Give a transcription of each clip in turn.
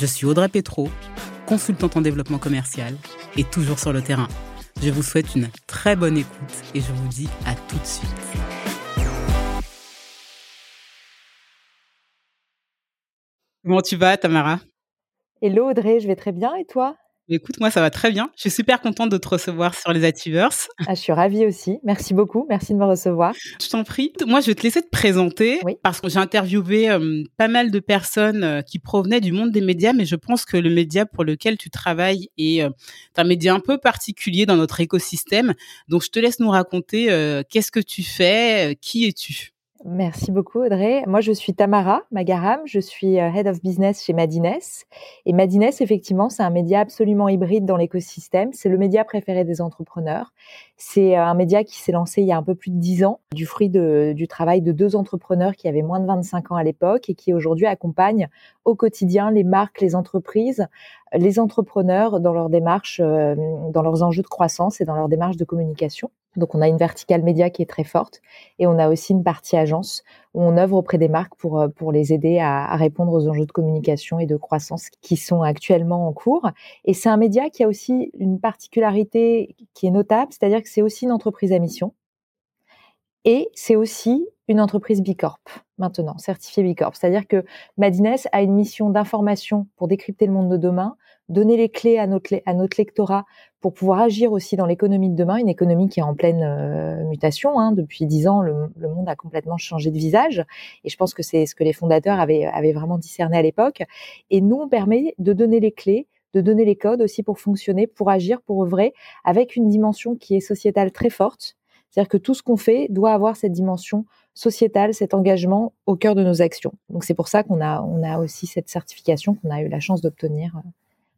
Je suis Audrey Petro, consultante en développement commercial et toujours sur le terrain. Je vous souhaite une très bonne écoute et je vous dis à tout de suite. Comment tu vas, Tamara? Hello Audrey, je vais très bien et toi? Écoute, moi, ça va très bien. Je suis super contente de te recevoir sur les Ativers. Ah, je suis ravie aussi. Merci beaucoup. Merci de me recevoir. Je t'en prie. Moi, je vais te laisser te présenter parce que j'ai interviewé euh, pas mal de personnes euh, qui provenaient du monde des médias, mais je pense que le média pour lequel tu travailles est euh, un média un peu particulier dans notre écosystème. Donc, je te laisse nous raconter qu'est-ce que tu fais, qui es-tu? Merci beaucoup Audrey. Moi je suis Tamara Magaram, je suis euh, Head of Business chez Madines. Et Madines effectivement c'est un média absolument hybride dans l'écosystème. C'est le média préféré des entrepreneurs. C'est euh, un média qui s'est lancé il y a un peu plus de dix ans, du fruit de, du travail de deux entrepreneurs qui avaient moins de 25 ans à l'époque et qui aujourd'hui accompagnent au quotidien les marques, les entreprises, les entrepreneurs dans leur démarche, euh, dans leurs enjeux de croissance et dans leur démarche de communication. Donc on a une verticale média qui est très forte et on a aussi une partie agence où on œuvre auprès des marques pour, euh, pour les aider à, à répondre aux enjeux de communication et de croissance qui sont actuellement en cours. Et c'est un média qui a aussi une particularité qui est notable, c'est-à-dire que c'est aussi une entreprise à mission et c'est aussi une entreprise Bicorp maintenant, certifiée Bicorp. C'est-à-dire que Madines a une mission d'information pour décrypter le monde de demain, donner les clés à notre, à notre lectorat pour pouvoir agir aussi dans l'économie de demain, une économie qui est en pleine euh, mutation. Hein. Depuis dix ans, le, monde a complètement changé de visage, et je pense que c'est ce que les fondateurs avaient, avaient vraiment discerné à l'époque. Et nous, on permet de donner les clés, de donner les codes aussi pour fonctionner, pour agir, pour œuvrer, avec une dimension qui est sociétale très forte. C'est-à-dire que tout ce qu'on fait doit avoir cette dimension sociétale, cet engagement au cœur de nos actions. Donc c'est pour ça qu'on a, on a aussi cette certification qu'on a eu la chance d'obtenir euh,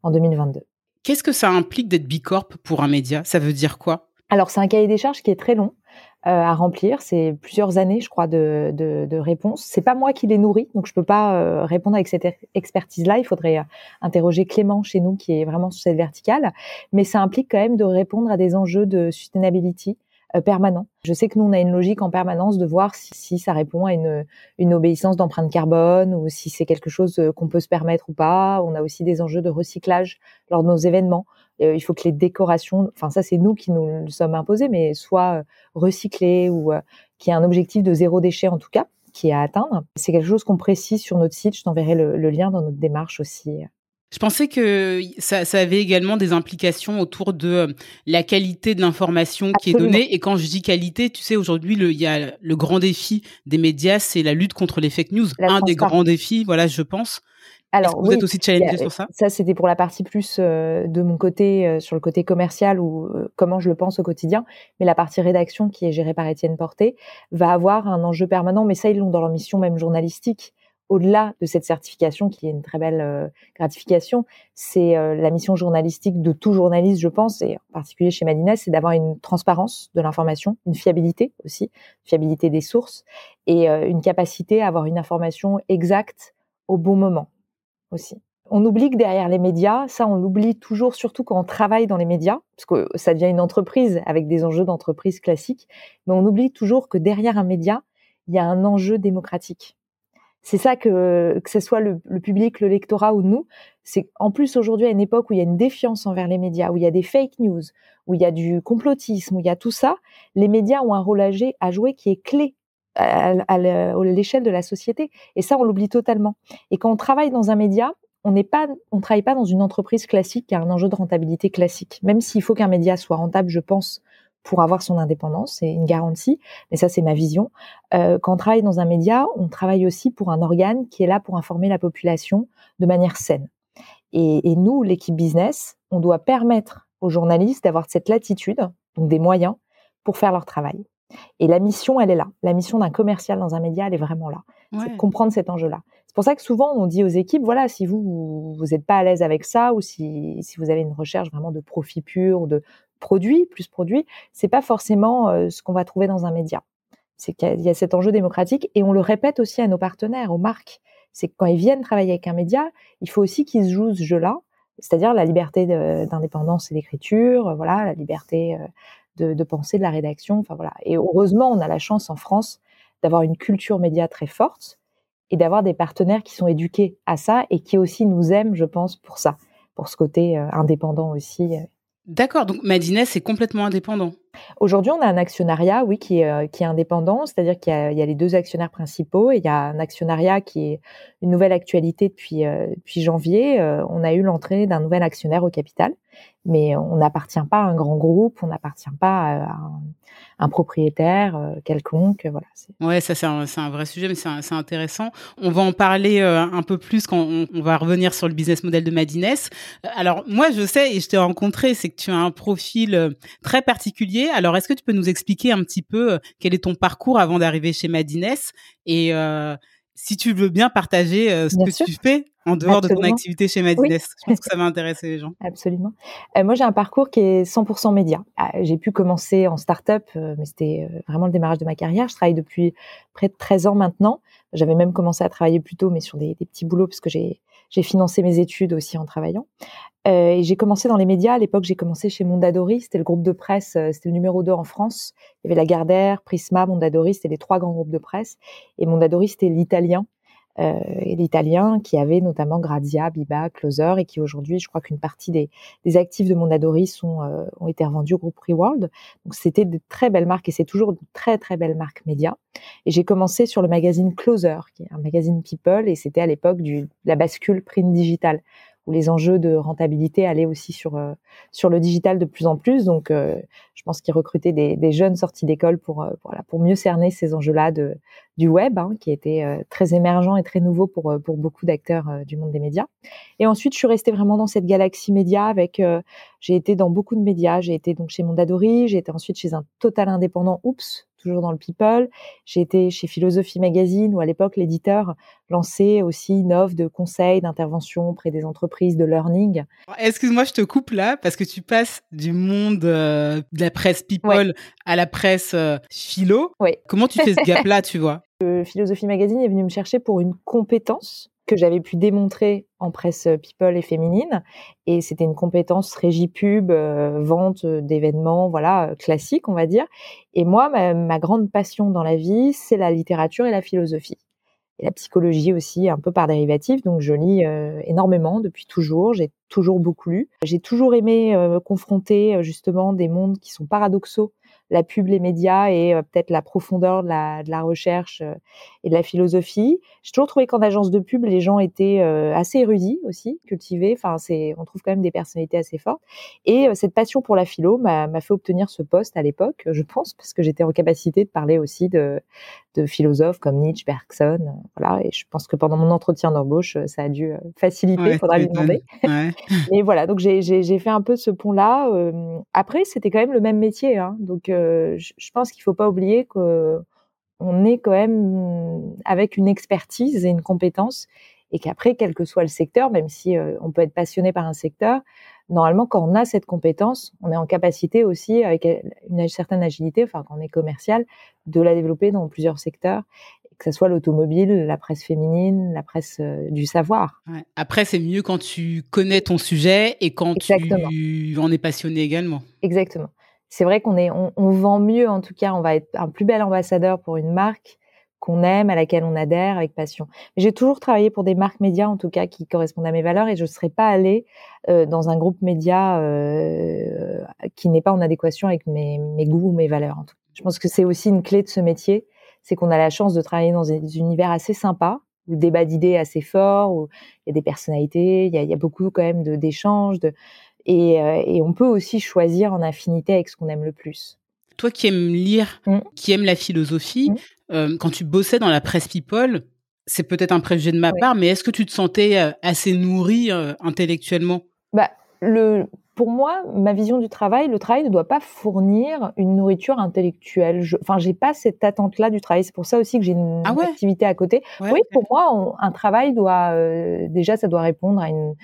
en 2022. Qu'est-ce que ça implique d'être Bicorp pour un média? Ça veut dire quoi? Alors, c'est un cahier des charges qui est très long euh, à remplir. C'est plusieurs années, je crois, de, de, de réponses. C'est pas moi qui les nourris, donc je peux pas euh, répondre avec cette expertise-là. Il faudrait euh, interroger Clément chez nous, qui est vraiment sur cette verticale. Mais ça implique quand même de répondre à des enjeux de sustainability, permanent. Je sais que nous, on a une logique en permanence de voir si, ça répond à une, obéissance d'empreinte carbone ou si c'est quelque chose euh, qu'on peut se permettre ou pas. On a aussi des enjeux de recyclage lors de nos événements. Euh, il faut que les décorations, enfin ça c'est nous qui nous le sommes imposés, mais soient recyclées ou qu'il y ait un objectif de zéro déchet en tout cas qui est à atteindre. C'est quelque chose qu'on précise sur notre site. Je t'enverrai le lien dans notre démarche aussi je pensais que ça, avait également des implications autour de euh, la qualité de l'information qui est donnée. Et quand je dis qualité, tu sais, aujourd'hui, il y a le grand défi des médias, c'est la lutte contre les fake news. Un des grands défis, voilà, je pense. Alors, vous êtes aussi challengé sur ça? Ça, c'était pour la partie plus euh, de mon côté, euh, sur le côté commercial ou comment je le pense au quotidien. Mais la partie rédaction, qui est gérée par Étienne Porté, va avoir un enjeu permanent. Mais ça, ils l'ont dans leur mission même journalistique au-delà de cette certification, qui est une très belle euh, gratification, c'est euh, la mission journalistique de tout journaliste, je pense, et en particulier chez Madina, c'est d'avoir une transparence de l'information, une fiabilité aussi, fiabilité des sources, et euh, une capacité à avoir une information exacte au bon moment aussi. On oublie que derrière les médias, ça on l'oublie toujours, surtout quand on travaille dans les médias, parce que ça devient une entreprise avec des enjeux d'entreprise classiques, mais on oublie toujours que derrière un média, il y a un enjeu démocratique c'est ça que que ce soit le, public, le lectorat ou nous, c'est en plus aujourd'hui à une époque où il y a une défiance envers les médias, où il y a des fake news, où il y a du complotisme, où il y a tout ça, les médias ont un rôle à, jouer qui est clé à, l'échelle de la société. Et ça, on l'oublie totalement. Et quand on travaille dans un média, on n'est pas, on travaille pas dans une entreprise classique qui a un enjeu de rentabilité classique. Même s'il faut qu'un média soit rentable, je pense, pour avoir son indépendance, c'est une garantie, mais ça c'est ma vision. Euh, quand on travaille dans un média, on travaille aussi pour un organe qui est là pour informer la population de manière saine. Et, et nous, l'équipe business, on doit permettre aux journalistes d'avoir cette latitude, donc des moyens, pour faire leur travail. Et la mission, elle est là. La mission d'un commercial dans un média, elle est vraiment là. C'est de comprendre cet enjeu-là. C'est pour ça que souvent, on dit aux équipes, voilà, si vous, vous n'êtes pas à l'aise avec ça, ou si, si vous avez une recherche vraiment de profit pur, de produit, plus produit, c'est pas forcément euh, ce qu'on va trouver dans un média. C'est qu'il y a cet enjeu démocratique et on le répète aussi à nos partenaires, aux marques. C'est que quand ils viennent travailler avec un média, il faut aussi qu'ils jouent ce jeu-là, c'est-à-dire la liberté d'indépendance et d'écriture, voilà, la liberté euh, de, de, penser, de la rédaction. Enfin voilà. Et heureusement, on a la chance en France d'avoir une culture média très forte et d'avoir des partenaires qui sont éduqués à ça et qui aussi nous aiment, je pense, pour ça, pour ce côté euh, indépendant aussi. D'accord, donc Madines est complètement indépendant. Aujourd'hui, on a un actionnariat, oui, qui est, euh, indépendant, c'est-à-dire qu'il y, a les deux actionnaires principaux et il y a un actionnariat qui est une nouvelle actualité depuis, euh, janvier. Euh, on a eu l'entrée d'un nouvel actionnaire au capital, mais on n'appartient pas à un grand groupe, on n'appartient pas à un, propriétaire quelconque. Voilà. Ouais, ça c'est un, vrai sujet, mais c'est intéressant. On va en parler un peu plus quand on, on, va revenir sur le business model de Madines. Alors moi, je sais et je t'ai rencontré, c'est que tu as un profil très particulier alors, est-ce que tu peux nous expliquer un petit peu euh, quel est ton parcours avant d'arriver chez Madines et euh, si tu veux bien partager euh, ce que tu fais en dehors de ton activité chez Madines? Je pense que ça va intéresser les gens. Absolument. moi, j'ai un parcours qui est 100% média. Ah, j'ai pu commencer en start-up, mais c'était vraiment le démarrage de ma carrière. Je travaille depuis près de 13 ans maintenant. J'avais même commencé à travailler plus tôt, mais sur des, des petits boulots, parce que j'ai j'ai financé mes études aussi en travaillant. Euh, et j'ai commencé dans les médias. À l'époque, j'ai commencé chez Mondadori. C'était le groupe de presse, euh, c'était le numéro 2 en France. Il y avait Lagardère, Prisma, Mondadori. C'était les trois grands groupes de presse. Et Mondadori, c'était l'italien. Euh, et l'italien qui avait notamment Grazia, Biba, Closer et qui aujourd'hui, je crois qu'une partie des, des, actifs de Mondadori sont, euh, ont été revendus au groupe Reworld. Donc c'était de très belles marques et c'est toujours de très très belles marques médias. Et j'ai commencé sur le magazine Closer, qui est un magazine People et c'était à l'époque de la bascule print digital où les enjeux de rentabilité allaient aussi sur euh, sur le digital de plus en plus. Donc, euh, je pense qu'ils recrutaient des, des, jeunes sortis d'école pour euh, voilà pour mieux cerner ces enjeux-là de du web, hein, qui était très émergent et très nouveau pour pour beaucoup d'acteurs du monde des médias. Et ensuite, je suis restée vraiment dans cette galaxie média avec j'ai été dans beaucoup de médias. J'ai été donc chez Mondadori, j'ai été ensuite chez un total indépendant, Oups, toujours dans le people. J'ai été chez Philosophie Magazine, où à l'époque, l'éditeur lançait aussi une offre de conseils, d'intervention auprès des entreprises, de learning. Excuse-moi, je te coupe là, parce que tu passes du monde euh, de la presse people à la presse euh, philo. Oui. Comment tu fais ce gap-là, tu vois? Philosophie Magazine est venu me chercher pour une compétence que j'avais pu démontrer en presse people et féminine. Et c'était une compétence régie pub, euh, vente d'événements, voilà, euh, classique, on va dire. Et moi, ma, grande passion dans la vie, c'est la littérature et la philosophie. Et la psychologie aussi, un peu par dérivatif. Donc, je lis euh, énormément depuis toujours. J'ai toujours beaucoup lu. J'ai toujours aimé confronter justement des mondes qui sont paradoxaux la pub, les médias et euh, peut-être la profondeur de la, de la recherche euh, et de la philosophie. J'ai toujours trouvé qu'en agence de pub, les gens étaient euh, assez érudits aussi, cultivés. Enfin, c'est, on trouve quand même des personnalités assez fortes. Et cette passion pour la philo m'a, m'a fait obtenir ce poste à l'époque, je pense, parce que j'étais en capacité de parler aussi de, de philosophes comme Nietzsche, Bergson. Voilà. Et je pense que pendant mon entretien d'embauche, ça a dû faciliter. Il faudra lui demander. Ouais. et voilà. Donc j'ai, j'ai, j'ai fait un peu ce pont-là. après, c'était quand même le même métier. Hein. Donc je, pense qu'il faut pas oublier que on est quand même avec une expertise et une compétence et qu'après, quel que soit le secteur, même si euh, on peut être passionné par un secteur, normalement, quand on a cette compétence, on est en capacité aussi, avec une certaine agilité, enfin, quand on est commercial, de la développer dans plusieurs secteurs, que ce soit l'automobile, la presse féminine, la presse euh, du savoir. Ouais. Après, c'est mieux quand tu connais ton sujet et quand Exactement. tu en es passionné également. Exactement c'est vrai qu'on est, on, vend mieux, en tout cas, on va être un plus bel ambassadeur pour une marque qu'on aime, à laquelle on adhère avec passion. J'ai toujours travaillé pour des marques médias, en tout cas, qui correspondent à mes valeurs, et je ne serais pas allée euh, dans un groupe média euh, qui n'est pas en adéquation avec mes, goûts ou mes valeurs. En tout Je pense que c'est aussi une clé de ce métier, c'est qu'on a la chance de travailler dans des univers assez sympas, où le débat d'idées assez fort, où il y a des personnalités, il y a, il y a beaucoup quand même d'échanges, de, et, euh, et, on peut aussi choisir en affinité avec ce qu'on aime le plus. Toi qui aimes lire, mmh. qui aimes la philosophie, mmh. euh, quand tu bossais dans la presse People, c'est peut-être un préjugé de ma part, mais est-ce que tu te sentais euh, assez nourri euh, intellectuellement? Bah, le, pour moi, ma vision du travail, le travail ne doit pas fournir une nourriture intellectuelle. Je, enfin, j'ai pas cette attente-là du travail. C'est pour ça aussi que j'ai une ah activité à côté. oui, pour moi, un travail doit euh, déjà, ça doit répondre à une,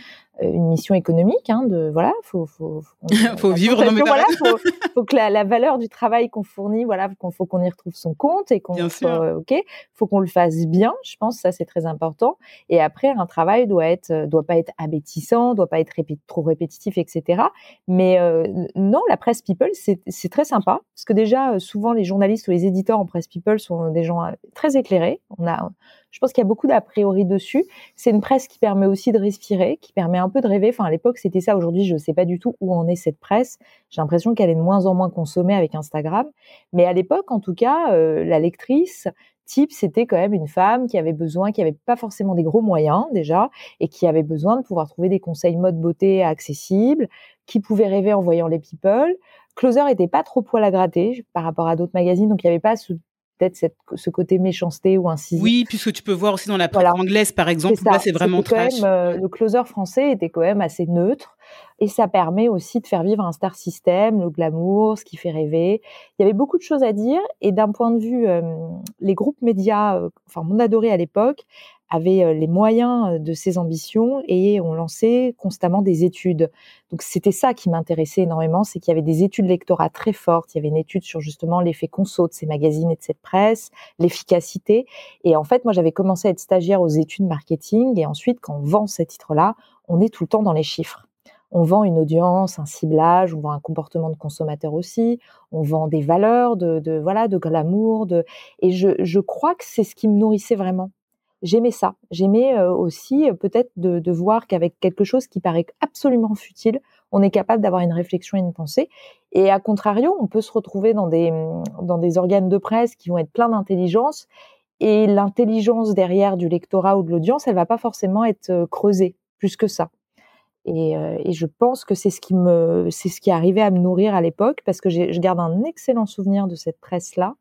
une mission économique. Hein, de voilà, faut faut faut, faut vivre. Non, mais voilà, faut, faut, que la, la, valeur du travail qu'on fournit, voilà, qu'on faut qu'on y retrouve son compte et qu'on euh, ok, faut qu'on le fasse bien. Je pense ça c'est très important. Et après, un travail doit être euh, doit pas être abétissant, doit pas être trop répétitif, etc. Mais euh, non, la presse people c'est très sympa parce que déjà souvent les journalistes ou les éditeurs en presse people sont des gens très éclairés. On a je pense qu'il y a beaucoup d'a priori dessus. C'est une presse qui permet aussi de respirer, qui permet un peu de rêver. Enfin, à l'époque, c'était ça. Aujourd'hui, je ne sais pas du tout où en est cette presse. J'ai l'impression qu'elle est de moins en moins consommée avec Instagram. Mais à l'époque, en tout cas, euh, la lectrice type, c'était quand même une femme qui avait besoin, qui avait pas forcément des gros moyens déjà, et qui avait besoin de pouvoir trouver des conseils mode beauté accessibles, qui pouvait rêver en voyant les people. Closer était pas trop poil à gratter par rapport à d'autres magazines, donc il n'y avait pas ce peut-être ce côté méchanceté ou incisif. Oui, puisque tu peux voir aussi dans la presse anglaise, par exemple, là c'est vraiment trash. Euh, le closer français était quand même assez neutre et ça permet aussi de faire vivre un star system, le glamour, ce qui fait rêver. Il y avait beaucoup de choses à dire et d'un point de vue, euh, les groupes médias, euh, enfin mon adoré à l'époque, avaient euh, les moyens euh, de ses ambitions et ont lancé constamment des études. Donc c'était ça qui m'intéressait énormément, c'est qu'il y avait des études lectorat très fortes. Il y avait une étude sur justement l'effet conso de ces magazines et de cette presse, l'efficacité. Et en fait, moi j'avais commencé à être stagiaire aux études marketing et ensuite quand on vend ces titres-là, on est tout le temps dans les chiffres. On vend une audience, un ciblage, on vend un comportement de consommateur aussi, on vend des valeurs de, de voilà de glamour, de et je, je crois que c'est ce qui me nourrissait vraiment j'aimais ça. J'aimais euh, aussi euh, peut-être de, de, voir qu'avec quelque chose qui paraît absolument futile, on est capable d'avoir une réflexion et une pensée. Et à contrario, on peut se retrouver dans des, dans des organes de presse qui vont être pleins d'intelligence. Et l'intelligence derrière du lectorat ou de l'audience, elle va pas forcément être euh, creusée plus que ça. Et, et je pense que c'est ce qui me, c'est ce qui arrivait à me nourrir à l'époque parce que je garde un excellent souvenir de cette presse là.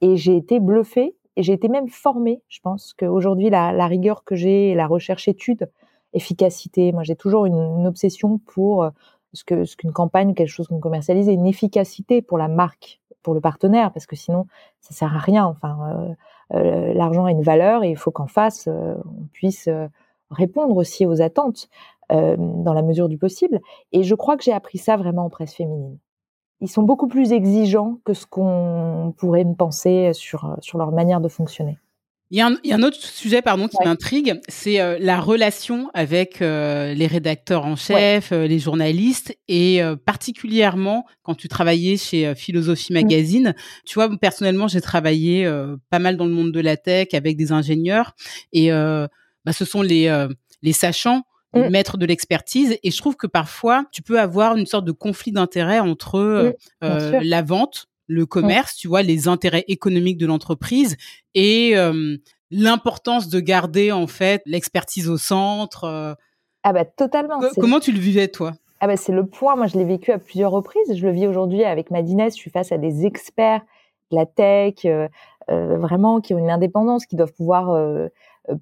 Et j'ai été bluffée et j'ai été même formée. Je pense qu'aujourd'hui, la, la rigueur que j'ai, la recherche-étude, efficacité, moi j'ai toujours une, obsession pour euh, ce que ce qu'une campagne, quelque chose qu'on commercialise, une efficacité pour la marque, pour le partenaire, parce que sinon ça sert à rien. Enfin, euh, euh, l'argent a une valeur et il faut qu'en face on puisse répondre aussi aux attentes dans la mesure du possible. Et je crois que j'ai appris ça vraiment en presse féminine ils sont beaucoup plus exigeants que ce qu'on pourrait me penser sur, sur leur manière de fonctionner. Il y, a un, il y a un autre sujet pardon qui m'intrigue, c'est euh, la relation avec euh, les rédacteurs en chef, euh, les journalistes et particulièrement quand tu travaillais chez Philosophie mmh. Magazine. Tu vois, personnellement, j'ai travaillé pas mal dans le monde de la tech avec des ingénieurs et bah, ce sont les les sachants Mmh. maître de l'expertise. Et je trouve que parfois, tu peux avoir une sorte de conflit d'intérêts entre mmh, euh, la vente, le commerce, tu vois, les intérêts économiques de l'entreprise et l'importance de garder en fait l'expertise au centre. Euh. Ah bah totalement. comment tu le vivais toi? Ah bah c'est le point. Moi, je l'ai vécu à plusieurs reprises. Je le vis aujourd'hui avec Madinès. Je suis face à des experts de la tech, euh, vraiment qui ont une indépendance, qui doivent pouvoir euh,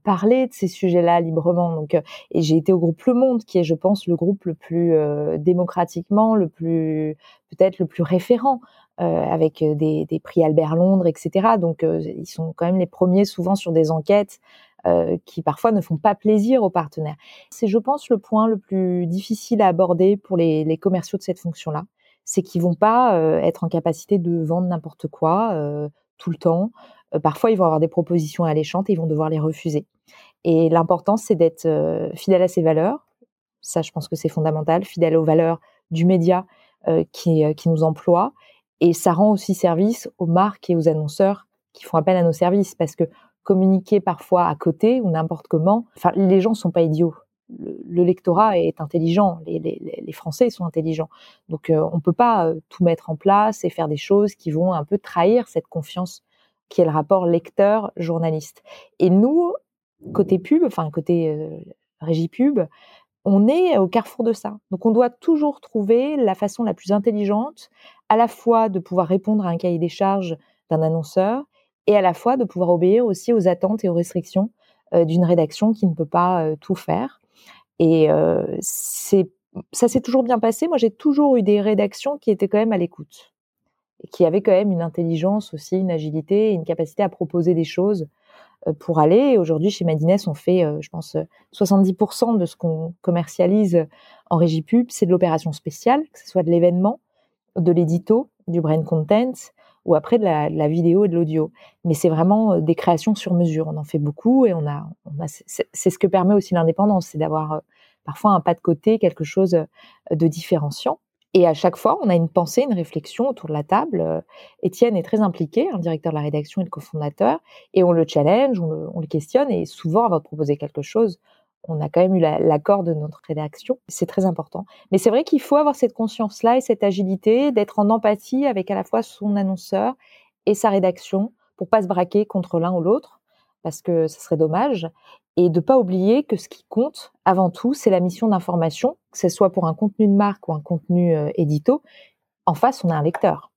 parler de ces sujets-là librement. Donc, euh, et j'ai été au groupe Le Monde, qui est, je pense, le groupe le plus euh, démocratiquement, le plus peut-être le plus référent, avec des, des, prix Albert Londres, etc. Donc, ils sont quand même les premiers souvent sur des enquêtes qui parfois ne font pas plaisir aux partenaires. C'est, je pense, le point le plus difficile à aborder pour les, les commerciaux de cette fonction-là, c'est qu'ils vont pas être en capacité de vendre n'importe quoi tout le temps. Euh, parfois, ils vont avoir des propositions alléchantes et ils vont devoir les refuser. Et l'important, c'est d'être euh, fidèle à ses valeurs. Ça, je pense que c'est fondamental. Fidèle aux valeurs du média euh, qui, nous emploie. Et ça rend aussi service aux marques et aux annonceurs qui font appel à nos services parce que communiquer parfois à côté ou n'importe comment, les gens sont pas idiots. Le, lectorat est intelligent, les, Français sont intelligents. Donc, on peut pas tout mettre en place et faire des choses qui vont un peu trahir cette confiance qui est le rapport lecteur-journaliste. Et nous, côté pub, enfin côté euh, régie pub, on est au carrefour de ça. Donc on doit toujours trouver la façon la plus intelligente, à la fois de pouvoir répondre à un cahier des charges d'un annonceur, et à la fois de pouvoir obéir aussi aux attentes et aux restrictions euh, d'une rédaction qui ne peut pas euh, tout faire. Et c'est ça s'est toujours bien passé. Moi, j'ai toujours eu des rédactions qui étaient quand même à l'écoute qui avaient quand même une intelligence aussi, une agilité, une capacité à proposer des choses euh, pour aller. Aujourd'hui, chez Madines, on fait, euh, je pense, 70% de ce qu'on commercialise en régie pub, c'est de l'opération spéciale, que ce soit de l'événement, de l'édito, du brain content, ou après de la, vidéo et de l'audio. Mais c'est vraiment euh, des créations sur mesure. On en fait beaucoup et on a c'est ce que permet aussi l'indépendance, c'est d'avoir parfois un pas de côté, quelque chose de différenciant. Et à chaque fois, on a une pensée, une réflexion autour de la table. Euh, Étienne est très impliqué, un directeur de la rédaction et le cofondateur, et on le challenge, on le, questionne, et souvent, avant de proposer quelque chose, on a quand même eu l'accord de notre rédaction. C'est très important. Mais c'est vrai qu'il faut avoir cette conscience-là et cette agilité, d'être en empathie avec à la fois son annonceur et sa rédaction, pour pas se braquer contre l'un ou l'autre, parce que ce serait dommage et de pas oublier que ce qui compte avant tout, c'est la mission d'information, que ce soit pour un contenu de marque ou un contenu euh, édito. En face, on a un lecteur.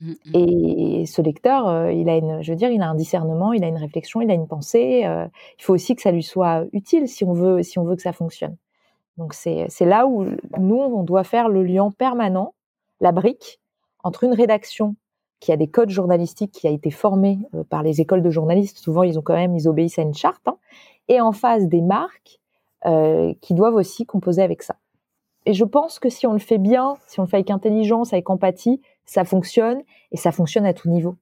Mmh, mmh. Et ce lecteur, euh, il a une, je veux dire, il a un discernement, il a une réflexion, il a une pensée. Euh, il faut aussi que ça lui soit utile si on veut, si on veut que ça fonctionne. Donc c'est là où nous on doit faire le lien permanent, la brique entre une rédaction qui a des codes journalistiques, qui a été formé euh, par les écoles de journalistes. Souvent, ils ont quand même, ils obéissent à une charte. Hein, et en face des marques euh, qui doivent aussi composer avec ça. Et je pense que si on le fait bien, si on le fait avec intelligence, avec empathie, ça fonctionne et ça fonctionne à tout niveau.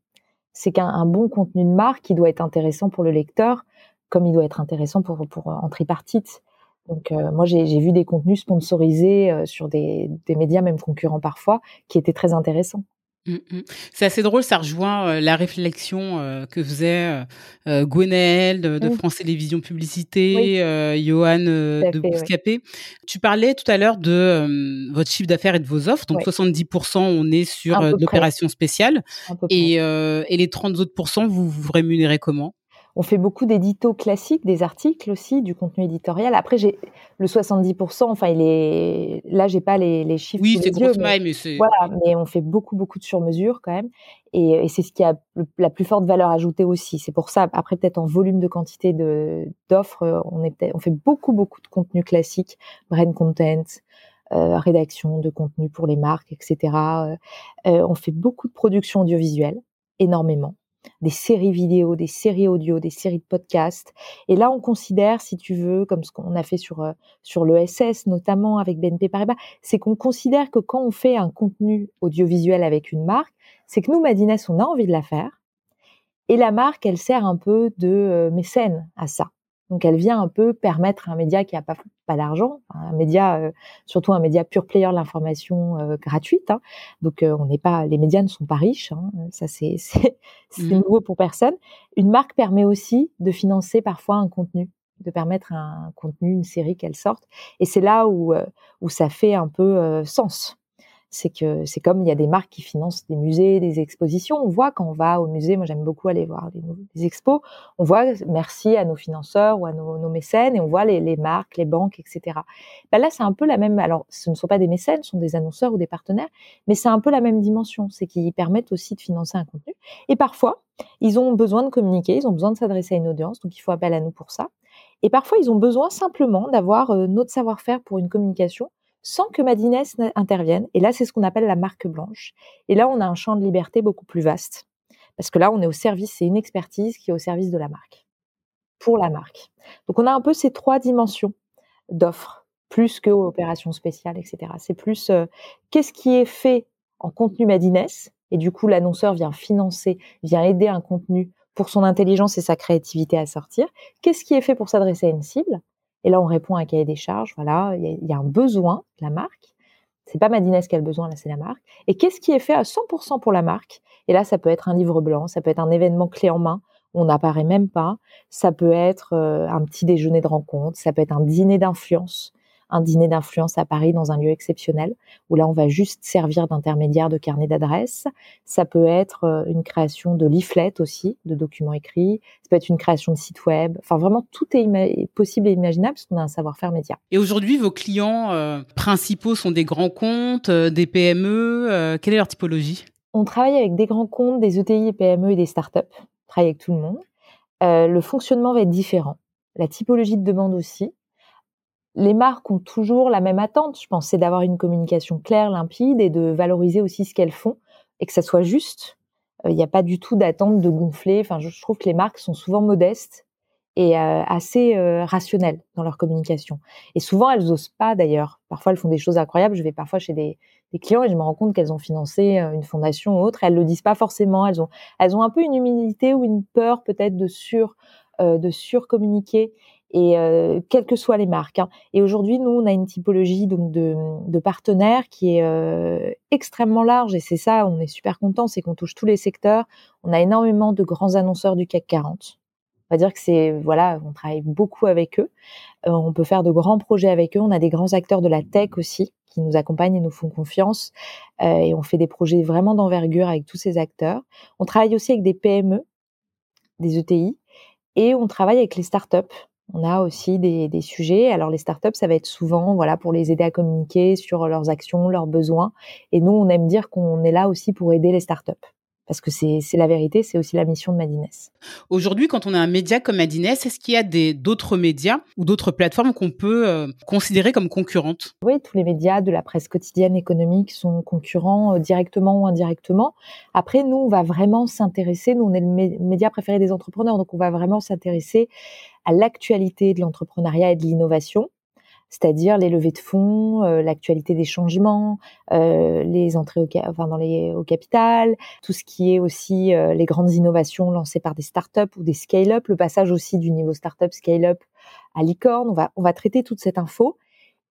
C'est qu'un bon contenu de marque qui doit être intéressant pour le lecteur, comme il doit être intéressant pour, pour en tripartite. Donc euh, moi j'ai vu des contenus sponsorisés sur des, des médias même concurrents parfois qui étaient très intéressants. Mmh, mmh. C'est assez drôle, ça rejoint euh, la réflexion euh, que faisait euh, Gwenaël de, France Télévisions Publicité, Johan de Bouscapé. Tu parlais tout à l'heure de votre chiffre d'affaires et de vos offres. Donc 70%, on est sur l'opération spéciale. Et, et, les 30 autres pourcents, vous vous rémunérez comment? On fait beaucoup d'éditos classiques, des articles aussi, du contenu éditorial. Après, j'ai le 70%, enfin, il est, là, j'ai pas les, les chiffres. Oui, c'est grosse maille, mais c'est. Voilà, mais on fait beaucoup, beaucoup de sur-mesure quand même. Et, c'est ce qui a la plus forte valeur ajoutée aussi. C'est pour ça, après, peut-être en volume de quantité de, d'offres, on est on fait beaucoup, beaucoup de contenu classique, brand content, euh, rédaction de contenu pour les marques, etc. Euh, on fait beaucoup de production audiovisuelle, énormément des séries vidéo, des séries audio, des séries de podcasts. Et là, on considère, si tu veux, comme ce qu'on a fait sur euh, sur l'ESS, notamment avec BNP Paribas, c'est qu'on considère que quand on fait un contenu audiovisuel avec une marque, c'est que nous, Madines, on a envie de la faire. Et la marque, elle sert un peu de euh, mécène à ça. Donc elle vient un peu permettre à un média qui n'a pas, pas d'argent, un média, euh, surtout un média pure player de l'information euh, gratuite. Hein. Donc euh, on n'est pas, les médias ne sont pas riches, hein. ça c'est mmh. nouveau pour personne. Une marque permet aussi de financer parfois un contenu, de permettre un contenu, une série qu'elle sorte. Et c'est là où où ça fait un peu sens c'est que c'est comme il y a des marques qui financent des musées, des expositions. On voit quand on va au musée, moi j'aime beaucoup aller voir des, expos, on voit merci à nos financeurs ou à nos, mécènes et on voit les, marques, les banques, etc. Ben là c'est un peu la même. Alors ce ne sont pas des mécènes, ce sont des annonceurs ou des partenaires, mais c'est un peu la même dimension. C'est qu'ils permettent aussi de financer un contenu. Et parfois ils ont besoin de communiquer, ils ont besoin de s'adresser à une audience, donc il faut appel à nous pour ça. Et parfois ils ont besoin simplement d'avoir euh, notre savoir-faire pour une communication sans que Madines intervienne. Et là, c'est ce qu'on appelle la marque blanche. Et là, on a un champ de liberté beaucoup plus vaste. Parce que là, on est au service, c'est une expertise qui est au service de la marque. Pour la marque. Donc, on a un peu ces trois dimensions d'offres, plus que opérations spéciales, etc. C'est plus euh, qu'est-ce qui est fait en contenu Madines, et du coup, l'annonceur vient financer, vient aider un contenu pour son intelligence et sa créativité à sortir. Qu'est-ce qui est fait pour s'adresser à une cible? Et là, on répond à un cahier des charges. Voilà, il y, a un besoin de la marque. C'est pas Madines qui a le besoin, là, c'est la marque. Et qu'est-ce qui est fait à 100% pour la marque? Et là, ça peut être un livre blanc, ça peut être un événement clé en main on n'apparaît même pas. Ça peut être euh, un petit déjeuner de rencontre, ça peut être un dîner d'influence un dîner d'influence à Paris dans un lieu exceptionnel, où là, on va juste servir d'intermédiaire de carnet d'adresses. Ça peut être euh, une création de leaflets aussi, de documents écrits. Ça peut être une création de site web. Enfin, vraiment, tout est possible et imaginable parce qu'on a un savoir-faire média. Et aujourd'hui, vos clients euh, principaux sont des grands comptes, euh, des PME. quelle est leur typologie? On travaille avec des grands comptes, des ETI, PME et des startups. On travaille avec tout le monde. le fonctionnement va être différent. La typologie de demande aussi les marques ont toujours la même attente, je pense, c'est d'avoir une communication claire, limpide et de valoriser aussi ce qu'elles font et que ça soit juste. Il n'y a pas du tout d'attente de gonfler. Enfin, je, trouve que les marques sont souvent modestes et assez rationnelles dans leur communication. Et souvent, elles osent pas d'ailleurs. Parfois, elles font des choses incroyables. Je vais parfois chez des, clients et je me rends compte qu'elles ont financé une fondation ou autre. Elles le disent pas forcément. Elles ont, elles ont un peu une humilité ou une peur peut-être de sur, de surcommuniquer et euh, quelles que soient les marques. Hein. Et aujourd'hui, nous, on a une typologie donc de, de partenaires qui est euh, extrêmement large et c'est ça, on est super content, c'est qu'on touche tous les secteurs. On a énormément de grands annonceurs du CAC 40. On va dire que c'est voilà, on travaille beaucoup avec eux. Euh, on peut faire de grands projets avec eux. On a des grands acteurs de la tech aussi qui nous accompagnent et nous font confiance. Euh, et on fait des projets vraiment d'envergure avec tous ces acteurs. On travaille aussi avec des PME, des ETI, et on travaille avec les startups. On a aussi des, sujets. Alors les startups, ça va être souvent voilà pour les aider à communiquer sur leurs actions, leurs besoins. Et nous, on aime dire qu'on est là aussi pour aider les startups parce que c'est la vérité, c'est aussi la mission de Madines. Aujourd'hui, quand on a un média comme Madines, est-ce qu'il y a d'autres médias ou d'autres plateformes qu'on peut euh, considérer comme concurrentes? Oui, tous les médias de la presse quotidienne économique sont concurrents euh, directement ou indirectement. Après, nous, on va vraiment s'intéresser, nous, on est le média préféré des entrepreneurs, donc on va vraiment s'intéresser à l'actualité de l'entrepreneuriat et de l'innovation c'est-à-dire les levées de fonds, euh, l'actualité des changements, euh, les entrées au, capital, tout ce qui est aussi euh, les grandes innovations lancées par des startups ou des scale-up, le passage aussi du niveau startup scale-up à licorne. On va, traiter toute cette info.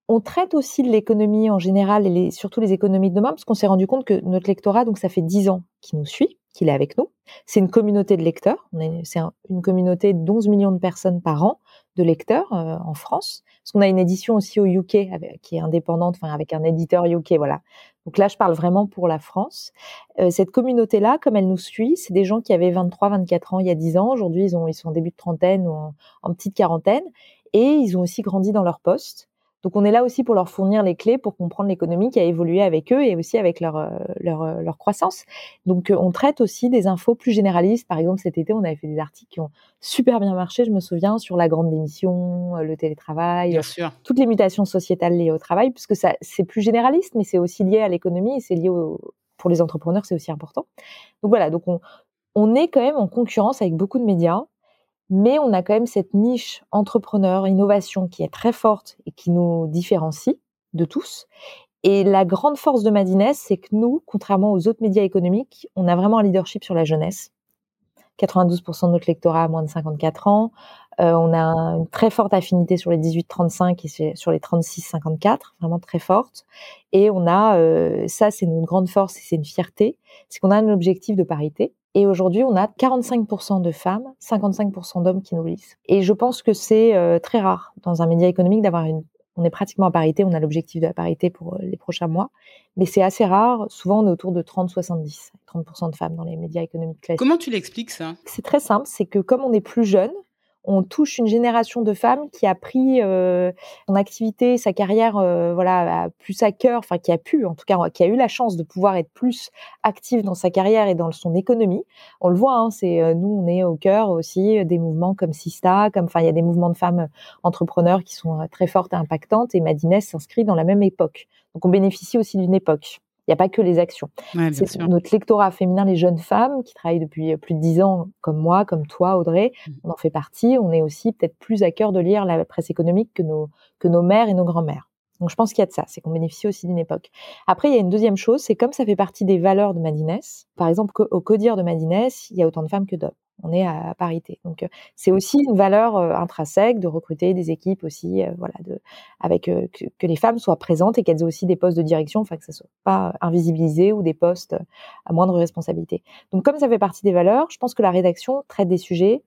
On traite aussi de l'économie en général et surtout les économies de demain, parce qu'on s'est rendu compte que notre lectorat, donc ça fait dix ans qu'il nous suit, qu'il est avec nous. C'est une communauté de lecteurs. C'est une communauté d'11 millions de personnes par an de lecteurs en France. Parce qu'on a une édition aussi au UK qui est indépendante, enfin avec un éditeur UK, voilà. Donc là, je parle vraiment pour la France. Euh, cette communauté-là, comme elle nous suit, c'est des gens qui avaient 23, 24 ans il y a 10 ans. Aujourd'hui, ils, ont, ils sont en début de trentaine ou en petite quarantaine. Et ils ont aussi grandi dans leur poste. Donc on est là aussi pour leur fournir les clés pour comprendre l'économie qui a évolué avec eux et aussi avec leur euh, leur, euh, leur croissance. Donc euh, on traite aussi des infos plus généralistes. Par exemple cet été on avait fait des articles qui ont super bien marché. Je me souviens sur la grande démission, le télétravail, toutes les mutations sociétales liées au travail, puisque ça c'est plus généraliste, mais c'est aussi lié à l'économie et c'est lié au, pour les entrepreneurs c'est aussi important. Donc voilà donc on on est quand même en concurrence avec beaucoup de médias mais on a quand même cette niche entrepreneur, innovation qui est très forte et qui nous différencie de tous. Et la grande force de Madines, c'est que nous, contrairement aux autres médias économiques, on a vraiment un leadership sur la jeunesse. 92% de notre lectorat a moins de 54 ans. Euh, on a une très forte affinité sur les 18-35 et sur les 36-54, vraiment très forte. Et on a, euh, ça c'est une grande force et c'est une fierté, c'est qu'on a un objectif de parité. Et aujourd'hui, on a 45% de femmes, 55% d'hommes qui nous lisent. Et je pense que c'est euh, très rare dans un média économique d'avoir une... On est pratiquement à parité, on a l'objectif de la parité pour euh, les prochains mois, mais c'est assez rare. Souvent, on est autour de 30-70, 30% de femmes dans les médias économiques classiques. Comment tu l'expliques ça? C'est très simple, c'est que comme on est plus jeune, on touche une génération de femmes qui a pris euh, son activité, sa carrière, euh, voilà, plus à cœur, enfin qui a pu, en tout cas, qui a eu la chance de pouvoir être plus active dans sa carrière et dans son économie. On le voit, hein, c'est euh, nous, on est au cœur aussi des mouvements comme Sista, comme, enfin, il y a des mouvements de femmes entrepreneurs qui sont très fortes et impactantes. Et Madines s'inscrit dans la même époque. Donc, on bénéficie aussi d'une époque. Il n'y a pas que les actions. c'est notre lectorat féminin, les jeunes femmes qui travaillent depuis plus de dix ans, comme moi, comme toi, Audrey. Mmh. On en fait partie. On est aussi peut-être plus à cœur de lire la presse économique que nos, que nos mères et nos grands-mères. Donc je pense qu'il y a de ça, c'est qu'on bénéficie aussi d'une époque. Après, il y a une deuxième chose, c'est comme ça fait partie des valeurs de Madines. Par exemple, au codir de Madines, il y a autant de femmes que d'hommes on est à parité. Donc euh, c'est aussi une valeur euh, intrinsèque de recruter des équipes aussi, euh, voilà, de, avec que, les femmes soient présentes et qu'elles aient aussi des postes de direction, enfin que ça soit pas invisibilisé ou des postes à moindre responsabilité. Donc comme ça fait partie des valeurs, je pense que la rédaction traite des sujets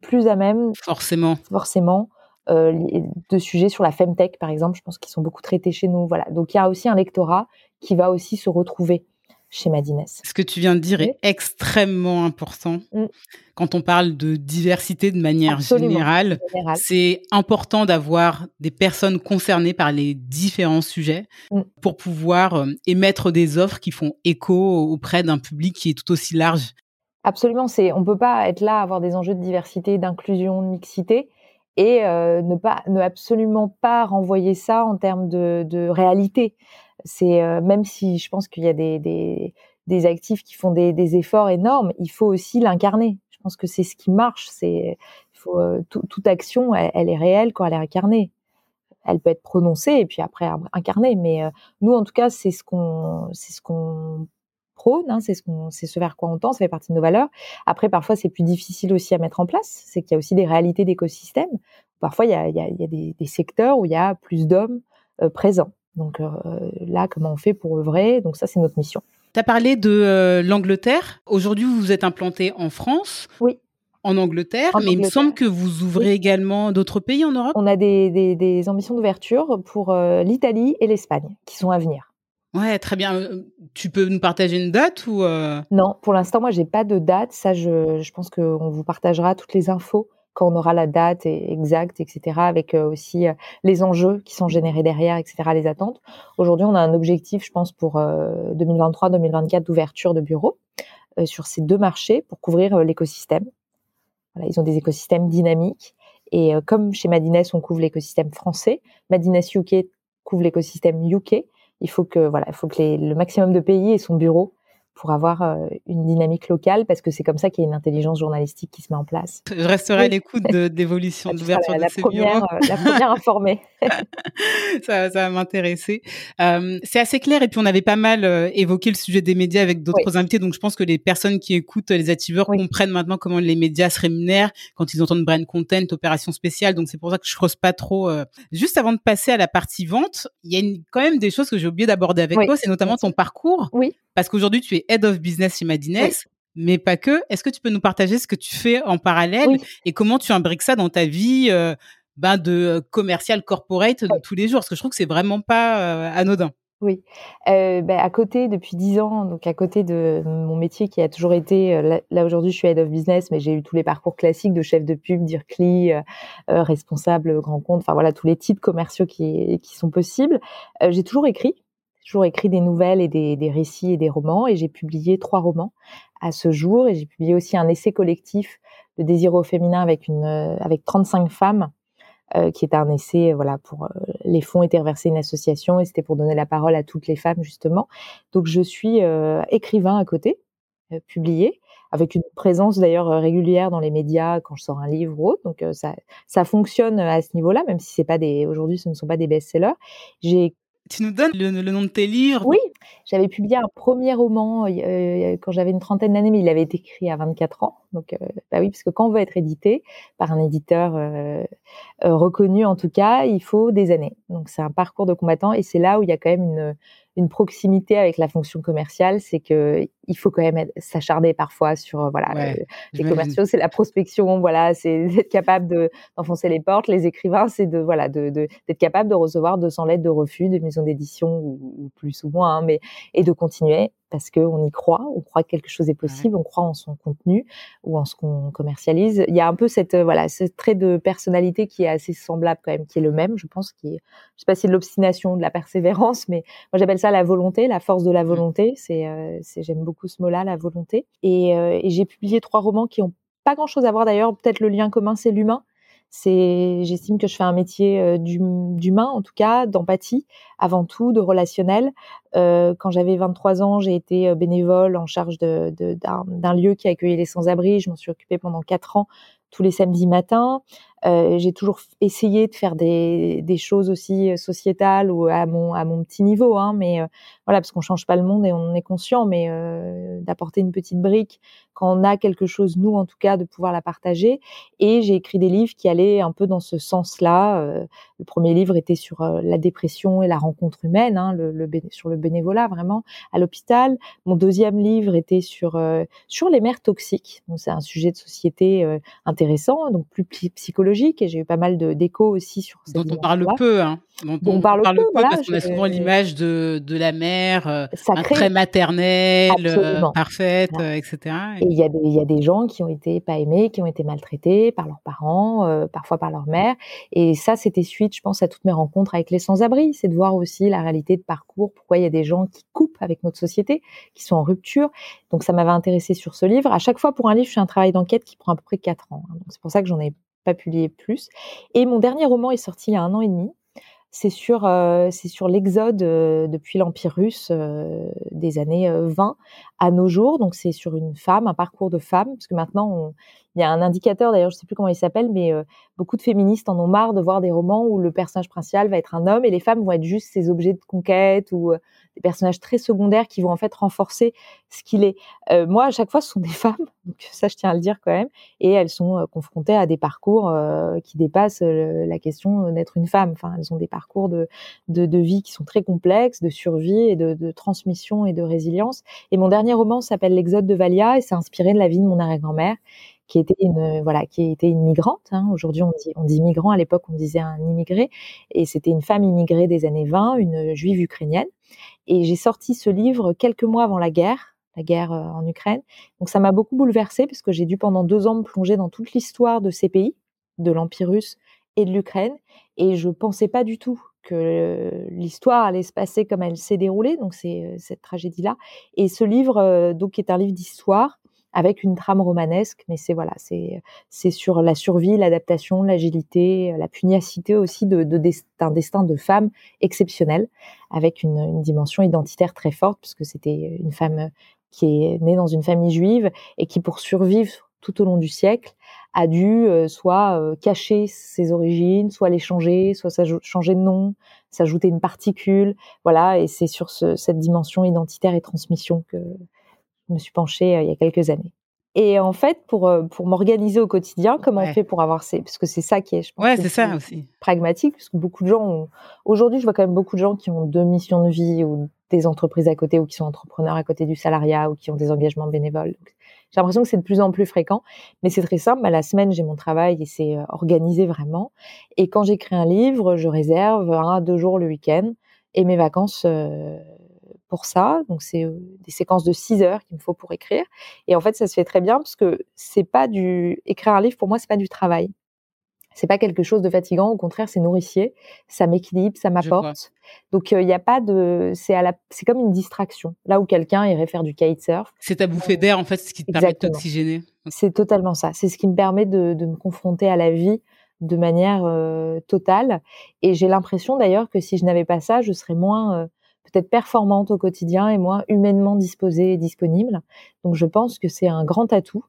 plus à même, forcément, forcément. De sujets sur la femtech par exemple, je pense qu'ils sont beaucoup traités chez nous. Voilà, donc il y a aussi un lectorat qui va aussi se retrouver chez Madines. Ce que tu viens de dire est extrêmement important. Mm. Quand on parle de diversité de manière générale, c'est important d'avoir des personnes concernées par les différents sujets mm. pour pouvoir euh, émettre des offres qui font écho auprès d'un public qui est tout aussi large. Absolument, c'est on peut pas être là avoir des enjeux de diversité, d'inclusion, de mixité et ne pas ne absolument pas renvoyer ça en termes de, réalité. C'est même si je pense qu'il y a des, des, actifs qui font des, efforts énormes, il faut aussi l'incarner. Je pense que c'est ce qui marche. C'est faut toute action, elle, est réelle quand elle est incarnée. Elle peut être prononcée et puis après incarnée, mais nous en tout cas c'est ce qu'on c'est ce qu'on prône, hein, c'est ce ce vers quoi on tend, ça fait partie de nos valeurs. Après parfois c'est plus difficile aussi à mettre en place, c'est qu'il y a aussi des réalités d'écosystème. Parfois il y a, il y a, il y a des, des, secteurs où il y a plus d'hommes présents. Donc là comment on fait pour œuvrer? Donc ça c'est notre mission. Tu as parlé de euh, l'Angleterre. Aujourd'hui, vous êtes implanté en France. Oui. En Angleterre, mais il me semble que vous ouvrez également d'autres pays en Europe. On a des, des, des ambitions d'ouverture pour euh, l'Italie et l'Espagne qui sont à venir. Ouais, très bien. Euh, tu peux nous partager une date ou Non, pour l'instant, moi, j'ai pas de date. Ça, je, je pense qu'on vous partagera toutes les infos quand on aura la date exacte, etc., avec euh, aussi euh, les enjeux qui sont générés derrière, etc., les attentes. Aujourd'hui, on a un objectif, je pense, pour 2023-2024 euh, d'ouverture de bureaux sur ces deux marchés pour couvrir l'écosystème. Voilà, ils ont des écosystèmes dynamiques. Et comme chez Madines, on couvre l'écosystème français, Madines UK couvre l'écosystème UK. Il faut que voilà, il faut que le maximum de pays aient son bureau pour avoir euh, une dynamique locale, parce que c'est comme ça qu'il y a une intelligence journalistique qui se met en place. Je resterai à l'écoute d'évolution, d'ouverture de la, ces première, euh, la première informée. ça, ça va m'intéresser. Euh, c'est assez clair, et puis on avait pas mal euh, évoqué le sujet des médias avec d'autres invités, donc je pense que les personnes qui écoutent les activeurs comprennent maintenant comment les médias se rémunèrent quand ils entendent brand content, opération spéciale, donc c'est pour ça que je creuse pas trop. Juste avant de passer à la partie vente, il y a quand même des choses que j'ai oublié d'aborder avec toi, c'est notamment ton parcours. Oui. Parce qu'aujourd'hui, tu es Head of Business chez Madines. Mais pas que. Est-ce que tu peux nous partager ce que tu fais en parallèle et comment tu imbriques ça dans ta vie euh, ben de euh, commercial corporate de tous les jours? Parce que je trouve que c'est vraiment pas euh, anodin. Oui, ben, à côté depuis dix ans, donc à côté de mon métier qui a toujours été là, aujourd'hui je suis head of business, mais j'ai eu tous les parcours classiques de chef de pub, d'IRCLI, responsable grand compte, enfin voilà tous les titres commerciaux qui, qui sont possibles. j'ai toujours écrit, toujours écrit des nouvelles et des, récits et des romans, et j'ai publié trois romans à ce jour, et j'ai publié aussi un essai collectif de désir au féminin avec une euh, avec 35 femmes, euh, qui est un essai voilà pour euh, les fonds étaient reversés à une association et c'était pour donner la parole à toutes les femmes justement. Donc je suis écrivain à côté, publié avec une présence d'ailleurs régulière dans les médias quand je sors un livre ou autre. Donc ça, ça fonctionne à ce niveau-là, même si c'est pas des aujourd'hui ce ne sont pas des best-sellers. J'ai tu nous donnes le, nom de tes livres? Oui, j'avais publié un premier roman euh, quand j'avais une trentaine d'années, mais il avait été écrit à 24 ans. Donc, euh, bah oui, parce que quand on veut être édité par un éditeur euh, reconnu, en tout cas, il faut des années. Donc, c'est un parcours de combattant, et c'est là où il y a quand même une, une proximité avec la fonction commerciale, c'est que il faut quand même s'acharner parfois sur euh, voilà euh, les commerciaux, c'est la prospection, voilà, c'est d'être capable de d'enfoncer les portes. Les écrivains, c'est de voilà de d'être capable de recevoir 200 lettres de refus des maisons d'édition ou, plus ou moins, hein, mais et de continuer parce qu'on y croit, on croit que quelque chose est possible, on croit en son contenu ou en ce qu'on commercialise. Il y a un peu cette euh, voilà ce trait de personnalité qui est assez semblable quand même, qui est le même, je pense, qui est, je sais pas si de l'obstination, de la persévérance, mais moi j'appelle ça la volonté, la force de la mmh. volonté. C'est, euh, j'aime beaucoup ce mot-là, la volonté. Et, euh, et j'ai publié trois romans qui ont pas grand-chose à voir d'ailleurs. Peut-être le lien commun, c'est l'humain. C'est, j'estime que je fais un métier euh, d'humain, en tout cas, d'empathie, avant tout, de relationnel. Euh, quand j'avais 23 ans, j'ai été euh, bénévole en charge d'un de, d'un lieu qui accueillait les sans-abri. Je m'en suis occupée pendant quatre ans, tous les samedis matins. Euh, j'ai toujours essayé de faire des, choses aussi euh, sociétales ou à mon, petit niveau, hein, mais euh, voilà, parce qu'on change pas le monde et on est conscient, mais d'apporter une petite brique quand on a quelque chose, nous en tout cas, de pouvoir la partager. Et j'ai écrit des livres qui allaient un peu dans ce sens-là. le premier livre était sur la dépression et la rencontre humaine, hein, sur le bénévolat vraiment à l'hôpital. Mon deuxième livre était sur sur les mères toxiques. Donc c'est un sujet de société intéressant, donc plus psychologique et j'ai eu pas mal d'échos aussi sur dont on parle peu hein. Dont, on, parle, peu, parce qu'on a souvent l'image de, de la mère euh, très maternelle euh, parfaite euh, etc et il y a des il y a des gens qui ont été pas aimés qui ont été maltraités par leurs parents parfois par leur mère. Et ça c'était suite je pense à toutes mes rencontres avec les sans-abri. C'est de voir aussi la réalité de parcours pourquoi il y a des gens qui coupent avec notre société qui sont en rupture. Donc ça m'avait intéressé sur ce livre. À chaque fois pour un livre je fais un travail d'enquête qui prend à peu près quatre ans hein. donc c'est pour ça que j'en ai pas publié plus. Et mon dernier roman est sorti il y a un an et demi. C'est sur, euh, c'est sur l'exode euh, depuis l'Empire russe euh, des années 20 à nos jours. Donc c'est sur une femme, un parcours de femme, parce que maintenant il y a un indicateur, d'ailleurs, je sais plus comment il s'appelle, mais beaucoup de féministes en ont marre de voir des romans où le personnage principal va être un homme et les femmes vont être juste ces objets de conquête ou des personnages très secondaires qui vont en fait renforcer ce qu'il est. Moi, à chaque fois, ce sont des femmes, donc ça, je tiens à le dire quand même, et elles sont confrontées à des parcours qui dépassent la question d'être une femme. Enfin, elles ont des parcours de, de, de, vie qui sont très complexes, de survie et de, de transmission et de résilience. Et mon dernier roman s'appelle L'Exode de Valia et c'est inspiré de la vie de mon arrière-grand-mère qui était une voilà qui était une migrante. Hein. Aujourd'hui on dit on dit migrant, à l'époque on disait un immigré, et c'était une femme immigrée des années 20, une juive ukrainienne. Et j'ai sorti ce livre quelques mois avant la guerre, la guerre euh, en Ukraine. Donc ça m'a beaucoup bouleversée parce que j'ai dû pendant deux ans me plonger dans toute l'histoire de ces pays, de l'Empire russe et de l'Ukraine, et je pensais pas du tout que l'histoire allait se passer comme elle s'est déroulée, donc c'est euh, cette tragédie-là. Et ce livre, euh, donc, est un livre d'histoire avec une trame romanesque, mais c'est voilà, c'est sur la survie, l'adaptation, l'agilité, la pugnacité aussi de, destin de femme exceptionnel, avec une, dimension identitaire très forte, puisque c'était une femme qui est née dans une famille juive et qui, pour survivre tout au long du siècle, a dû euh, soit euh, cacher ses origines, soit les changer, soit changer de nom, s'ajouter une particule, voilà, et c'est sur ce, cette dimension identitaire et transmission que je me suis penchée euh, il y a quelques années. Et en fait, pour, pour m'organiser au quotidien, comment on fait pour avoir ces... Parce que c'est ça qui est, je pense, ouais, c'est ça aussi. pragmatique, parce que beaucoup de gens ont... Aujourd'hui, je vois quand même beaucoup de gens qui ont deux missions de vie ou des entreprises à côté ou qui sont entrepreneurs à côté du salariat ou qui ont des engagements bénévoles. J'ai l'impression que c'est de plus en plus fréquent, mais c'est très simple. À la semaine, j'ai mon travail et c'est euh, organisé vraiment. Et quand j'écris un livre, je réserve un à deux jours le week-end et mes vacances pour ça. Donc c'est euh, des séquences de 6 heures qu'il me faut pour écrire. Et en fait, ça se fait très bien parce que c'est pas du écrire un livre pour moi, c'est pas du travail. C'est pas quelque chose de fatigant, au contraire, c'est nourricier, ça m'équilibre, ça m'apporte. Donc il n'y a pas de c'est à la c'est comme une distraction. Là où quelqu'un irait faire du kitesurf. C'est ta bouffée d'air en fait, ce qui te permet d'oxygéner. C'est totalement ça. C'est ce qui me permet de, de, me confronter à la vie de manière euh, totale. Et j'ai l'impression d'ailleurs que si je n'avais pas ça, je serais moins euh, peut-être performante au quotidien et moins humainement disposée et disponible. Donc je pense que c'est un grand atout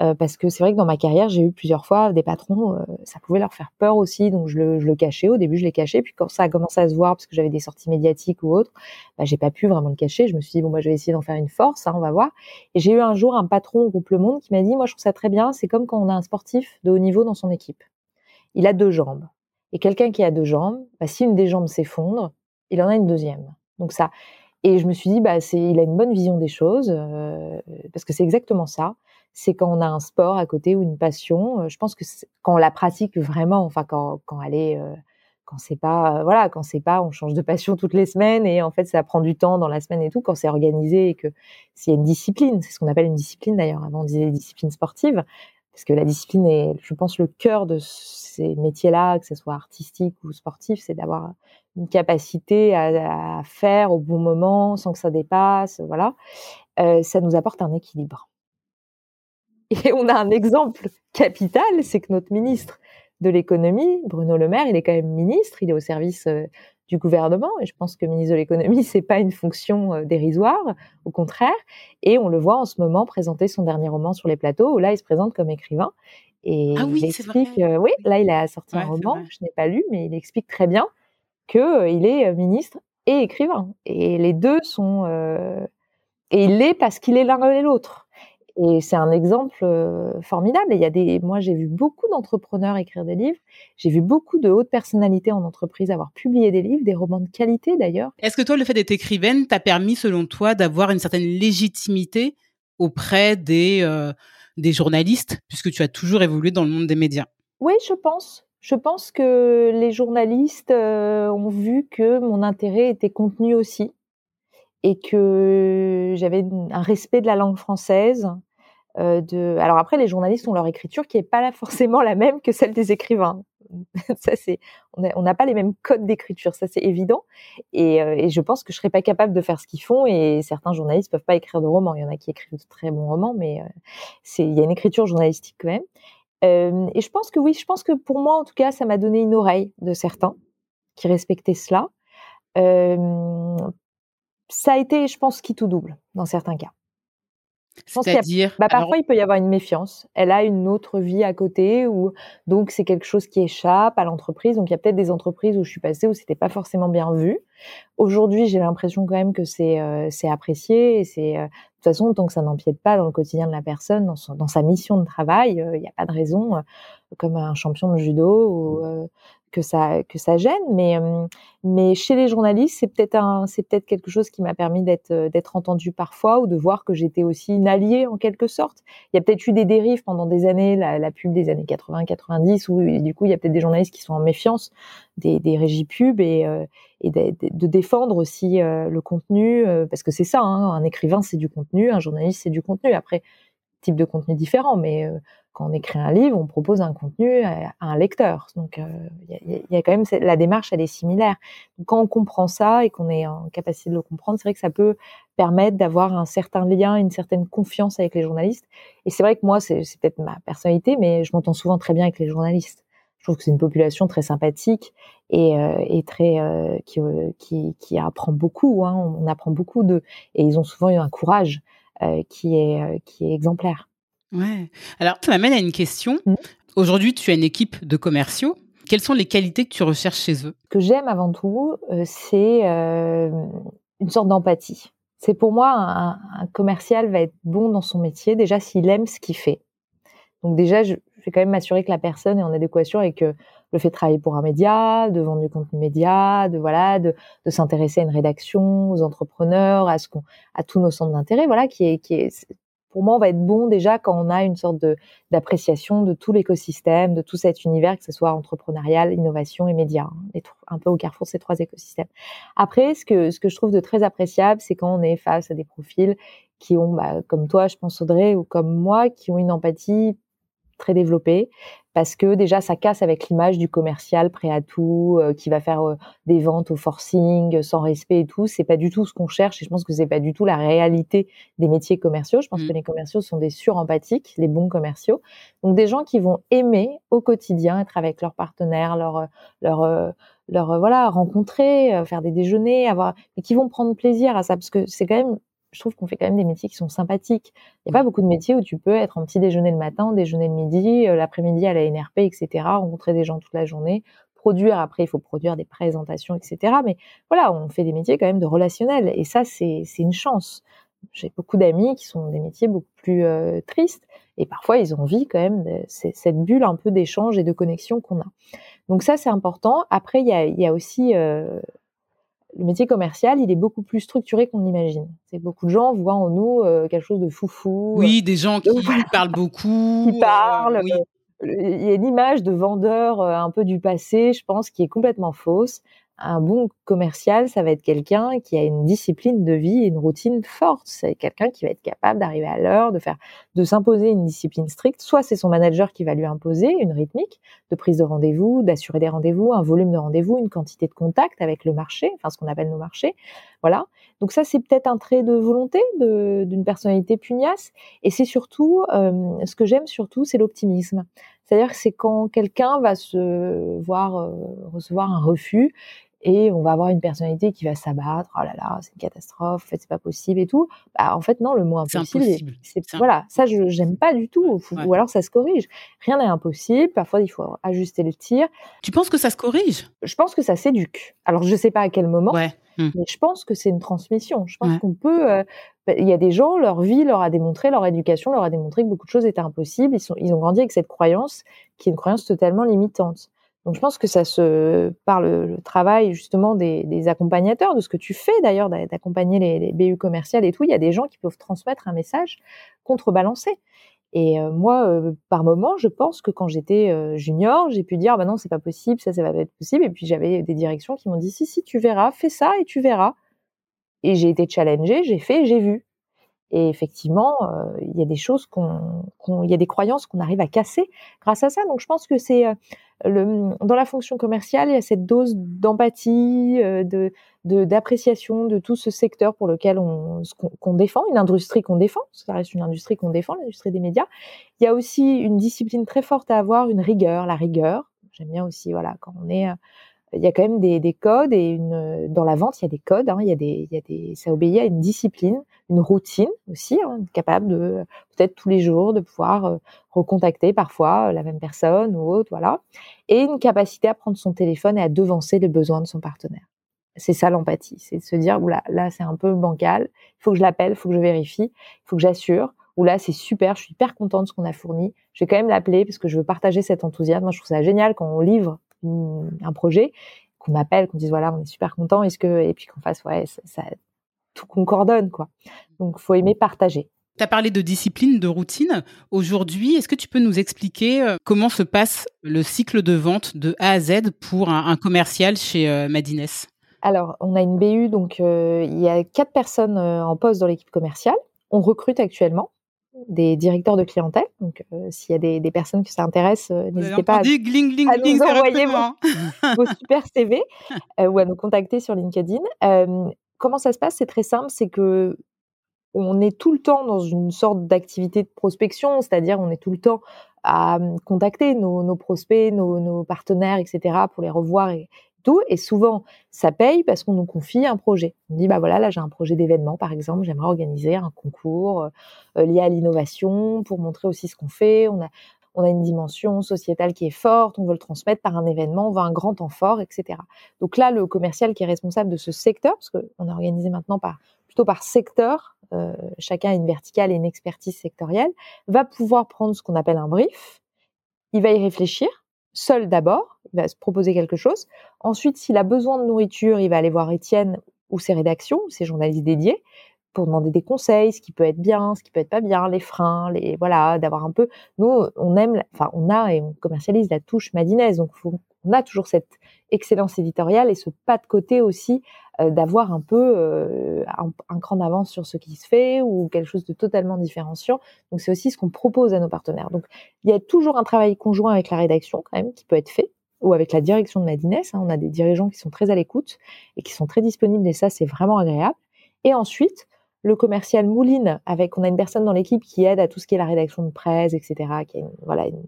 euh, parce que c'est vrai que dans ma carrière, j'ai eu plusieurs fois des patrons, euh, ça pouvait leur faire peur aussi, donc je le, je le cachais. Au début, je l'ai caché, puis quand ça a commencé à se voir parce que j'avais des sorties médiatiques ou autres, bah, j'ai pas pu vraiment le cacher. Je me suis dit bon, moi, je vais essayer d'en faire une force, hein, on va voir. Et j'ai eu un jour un patron au groupe Le Monde qui m'a dit, moi, je trouve ça très bien. C'est comme quand on a un sportif de haut niveau dans son équipe. Il a deux jambes. Et quelqu'un qui a deux jambes, bah, si une des jambes s'effondre, il en a une deuxième. Donc ça. Et je me suis dit, bah, c'est, il a une bonne vision des choses, euh, parce que c'est exactement ça. C'est quand on a un sport à côté ou une passion. Euh, je pense que quand on la pratique vraiment, enfin quand, quand elle est, euh, quand c'est pas, voilà, quand c'est pas, on change de passion toutes les semaines et en fait ça prend du temps dans la semaine et tout. Quand c'est organisé et que s'il y a une discipline, c'est ce qu'on appelle une discipline d'ailleurs. Avant on disait discipline sportive, parce que la discipline est, je pense, le cœur de ces métiers-là, que ce soit artistique ou sportif, c'est d'avoir une capacité à, faire au bon moment sans que ça dépasse, voilà. Euh, ça nous apporte un équilibre. Et on a un exemple capital, c'est que notre ministre de l'économie, Bruno Le Maire, il est quand même ministre, il est au service euh, du gouvernement. Et je pense que ministre de l'économie, c'est pas une fonction euh, dérisoire, au contraire. Et on le voit en ce moment présenter son dernier roman sur les plateaux, où là, il se présente comme écrivain. Et ah oui, il explique, euh, oui, là, il a sorti un roman, je n'ai pas lu, mais il explique très bien qu'il euh, il est ministre et écrivain. Et les deux sont, et il l'est parce qu'il est l'un et l'autre. Et c'est un exemple euh, formidable. Et il y a des, moi, j'ai vu beaucoup d'entrepreneurs écrire des livres. J'ai vu beaucoup de hautes personnalités en entreprise avoir publié des livres, des romans de qualité d'ailleurs. Est-ce que toi, le fait d'être écrivaine t'a permis, selon toi, d'avoir une certaine légitimité auprès des, euh, des journalistes, puisque tu as toujours évolué dans le monde des médias? Oui, je pense. Je pense que les journalistes euh, ont vu que mon intérêt était contenu aussi et que j'avais un respect de la langue française. Euh. Alors après, les journalistes ont leur écriture qui est pas forcément la même que celle des écrivains. on n'a pas les mêmes codes d'écriture, ça c'est évident. Et, euh, et, je pense que je serais pas capable de faire ce qu'ils font. Et certains journalistes peuvent pas écrire de romans. Il y en a qui écrivent de très bons romans, mais il y a une écriture journalistique quand même. Et je pense que oui, je pense que pour moi, en tout cas, ça m'a donné une oreille de certains qui respectaient cela. ça a été, je pense, qui tout double dans certains cas. C'est-à-dire, bah, parfois il peut y avoir une méfiance. Elle a une autre vie à côté, ou donc c'est quelque chose qui échappe à l'entreprise. Donc il y a peut-être des entreprises où je suis passée où c'était pas forcément bien vu. Aujourd'hui, j'ai l'impression quand même que c'est euh, apprécié. Et c'est euh, toute façon tant que ça n'empiète pas dans le quotidien de la personne, dans, son, dans sa mission de travail, euh, il n'y a pas de raison, comme un champion de judo ou que ça que ça gêne mais mais chez les journalistes c'est peut-être un c'est peut-être quelque chose qui m'a permis d'être d'être entendu parfois ou de voir que j'étais aussi une alliée en quelque sorte. Il y a peut-être eu des dérives pendant des années la, pub des années 80 90 où du coup il y a peut-être des journalistes qui sont en méfiance des, des régies pub et et de, de, défendre aussi le contenu parce que c'est ça hein, un écrivain c'est du contenu un journaliste c'est du contenu. Après type de contenu différent mais quand on écrit un livre, on propose un contenu à, un lecteur. Donc, il euh, y, a, quand même la démarche, elle est similaire. Quand on comprend ça et qu'on est en capacité de le comprendre, c'est vrai que ça peut permettre d'avoir un certain lien, une certaine confiance avec les journalistes. Et c'est vrai que moi, c'est peut-être ma personnalité, mais je m'entends souvent très bien avec les journalistes. Je trouve que c'est une population très sympathique et, euh, très euh, qui, apprend beaucoup. Hein. On apprend beaucoup de et ils ont souvent eu un courage qui est qui est exemplaire. Ouais. Alors, ça m'amène à une question. Mmh. Aujourd'hui, tu as une équipe de commerciaux. Quelles sont les qualités que tu recherches chez eux? Ce que j'aime avant tout, euh, c'est euh, une sorte d'empathie. C'est pour moi, un, commercial va être bon dans son métier déjà s'il aime ce qu'il fait. Donc déjà, je, vais quand même m'assurer que la personne est en adéquation avec euh, le fait de travailler pour un média, de vendre du contenu média, de voilà, de, de s'intéresser à une rédaction, aux entrepreneurs, à ce qu'on, à tous nos centres d'intérêt, voilà, qui est, qui est pour moi, on va être bon déjà quand on a une sorte de d'appréciation de tout l'écosystème, de tout cet univers, que ce soit entrepreneurial, innovation et médias, hein, un peu au carrefour de ces trois écosystèmes. Après, ce que ce que je trouve de très appréciable, c'est quand on est face à des profils qui ont, bah, comme toi, je pense Audrey, ou comme moi, qui ont une empathie très développée, parce que déjà ça casse avec l'image du commercial prêt à tout, euh, qui va faire euh, des ventes au forcing, sans respect et tout. C'est pas du tout ce qu'on cherche et je pense que c'est pas du tout la réalité des métiers commerciaux. Je pense mmh. que les commerciaux sont des surempathiques, les bons commerciaux. Donc des gens qui vont aimer au quotidien être avec leurs partenaires, leur leur leur voilà rencontrer, euh, faire des déjeuners, avoir, et qui vont prendre plaisir à ça parce que c'est quand même je trouve qu'on fait quand même des métiers qui sont sympathiques. Il n'y a pas beaucoup de métiers où tu peux être en petit déjeuner le matin, déjeuner le midi, euh, l'après-midi à la NRP, etc., rencontrer des gens toute la journée, produire. Après, il faut produire des présentations, etc. Mais voilà, on fait des métiers quand même de relationnel. Et ça, c'est une chance. J'ai beaucoup d'amis qui sont des métiers beaucoup plus euh, tristes. Et parfois, ils ont envie quand même de cette bulle un peu d'échange et de connexion qu'on a. Donc ça, c'est important. Après, il y a, y a aussi euh, le métier commercial, il est beaucoup plus structuré qu'on l'imagine. C'est beaucoup de gens voient en nous euh, quelque chose de foufou. Oui, des gens qui parlent beaucoup. Qui parlent. Euh, il y a une image de vendeur euh, un peu du passé, je pense, qui est complètement fausse un bon commercial, ça va être quelqu'un qui a une discipline de vie et une routine forte. C'est quelqu'un qui va être capable d'arriver à l'heure, de faire, de s'imposer une discipline stricte. Soit c'est son manager qui va lui imposer une rythmique de prise de rendez-vous, d'assurer des rendez-vous, un volume de rendez-vous, une quantité de contact avec le marché, enfin ce qu'on appelle nos marchés. Voilà. Donc ça, c'est peut-être un trait de volonté d'une personnalité pugnace. Et c'est surtout, euh, ce que j'aime surtout, c'est l'optimisme. C'est-à-dire que c'est quand quelqu'un va se voir euh, recevoir un refus et on va avoir une personnalité qui va s'abattre. Oh là là, c'est une catastrophe. En fait, c'est pas possible et tout. Bah, en fait, non, le mot impossible. C'est voilà, ça, je j'aime pas du tout. Ou alors, ça se corrige. Rien n'est impossible. Parfois, il faut ajuster le tir. Tu penses que ça se corrige? Je pense que ça s'éduque. Alors, je sais pas à quel moment. Ouais. Mmh. Mais je pense que c'est une transmission. Je pense qu'on peut. Euh, bah, il y a des gens, leur vie leur a démontré, leur éducation leur a démontré que beaucoup de choses étaient impossibles. Ils, sont, ils ont grandi avec cette croyance qui est une croyance totalement limitante. Donc je pense que ça se par le, travail justement des, accompagnateurs, de ce que tu fais d'ailleurs, d'accompagner les, les, BU commerciales et tout. Il y a des gens qui peuvent transmettre un message contrebalancé. Et euh, moi, euh, par moment, je pense que quand j'étais euh, junior, j'ai pu dire, bah non, c'est pas possible, ça, ça va pas être possible. Et puis j'avais des directions qui m'ont dit, si, si, tu verras, fais ça et tu verras. Et j'ai été challengée, j'ai fait, j'ai vu. Et effectivement, il y a des choses qu'on, il y a des croyances qu'on arrive à casser grâce à ça. Donc je pense que c'est le, dans la fonction commerciale, il y a cette dose d'empathie, de, d'appréciation de tout ce secteur pour lequel on qu'on défend, une industrie qu'on défend, ça reste une industrie qu'on défend, l'industrie des médias. Il y a aussi une discipline très forte à avoir, une rigueur, la rigueur. J'aime bien aussi, voilà, quand on est il y a quand même des, des, codes et une dans la vente il y a des codes hein, il y a des il y a des ça obéit à une discipline une routine aussi hein, capable de peut-être tous les jours de pouvoir euh, recontacter parfois euh, la même personne ou autre voilà. Et une capacité à prendre son téléphone et à devancer les besoins de son partenaire. C'est ça l'empathie c'est de se dire là là c'est un peu bancal il faut que je l'appelle il faut que je vérifie il faut que j'assure. Ou là c'est super je suis hyper contente de ce qu'on a fourni. Je vais quand même l'appeler parce que je veux partager cet enthousiasme. Moi je trouve ça génial quand on livre un projet, qu'on appelle, qu'on dise voilà, on est super content, est-ce que et puis qu'on fasse ouais, ça, tout concordonne quoi. Donc faut aimer partager. Tu as parlé de discipline, de routine. Aujourd'hui, est-ce que tu peux nous expliquer euh, comment se passe le cycle de vente de A à Z pour un, commercial chez euh, Madines? Alors, on a une BU, donc euh, il y a quatre personnes en poste dans l'équipe commerciale. On recrute actuellement des directeurs de clientèle. Donc, euh, s'il y a des, des, personnes qui s'intéressent, euh, n'hésitez pas à, nous envoyer vos, super CV euh, ou à nous contacter sur LinkedIn. comment ça se passe? C'est très simple, c'est que on est tout le temps dans une sorte d'activité de prospection, c'est-à-dire on est tout le temps à contacter nos, nos prospects, nos, nos, partenaires, etc., pour les revoir et, et souvent, ça paye parce qu'on nous confie un projet. On dit, bah voilà, là j'ai un projet d'événement, par exemple, j'aimerais organiser un concours euh, euh, lié à l'innovation pour montrer aussi ce qu'on fait. On a, on a une dimension sociétale qui est forte, on veut le transmettre par un événement, on veut un grand temps fort, etc. Donc là, le commercial qui est responsable de ce secteur, parce qu'on est organisé maintenant par plutôt par secteur, euh, chacun a une verticale et une expertise sectorielle, va pouvoir prendre ce qu'on appelle un brief, il va y réfléchir, seul d'abord, il va se proposer quelque chose. Ensuite, s'il a besoin de nourriture, il va aller voir Étienne ou ses rédactions, ses journalistes dédiés, pour demander des conseils, ce qui peut être bien, ce qui peut être pas bien, les freins, les voilà, d'avoir un peu. Nous, on aime, enfin, on a et on commercialise la touche madinaise, donc on a toujours cette excellence éditoriale et ce pas de côté aussi euh, d'avoir un peu euh, un, cran d'avance sur ce qui se fait ou quelque chose de totalement différenciant. Donc c'est aussi ce qu'on propose à nos partenaires. Donc il y a toujours un travail conjoint avec la rédaction quand même qui peut être fait ou avec la direction de Madines. Hein. On a des dirigeants qui sont très à l'écoute et qui sont très disponibles et ça c'est vraiment agréable. Et ensuite le commercial mouline avec on a une personne dans l'équipe qui aide à tout ce qui est la rédaction de presse, etc. Qui voilà une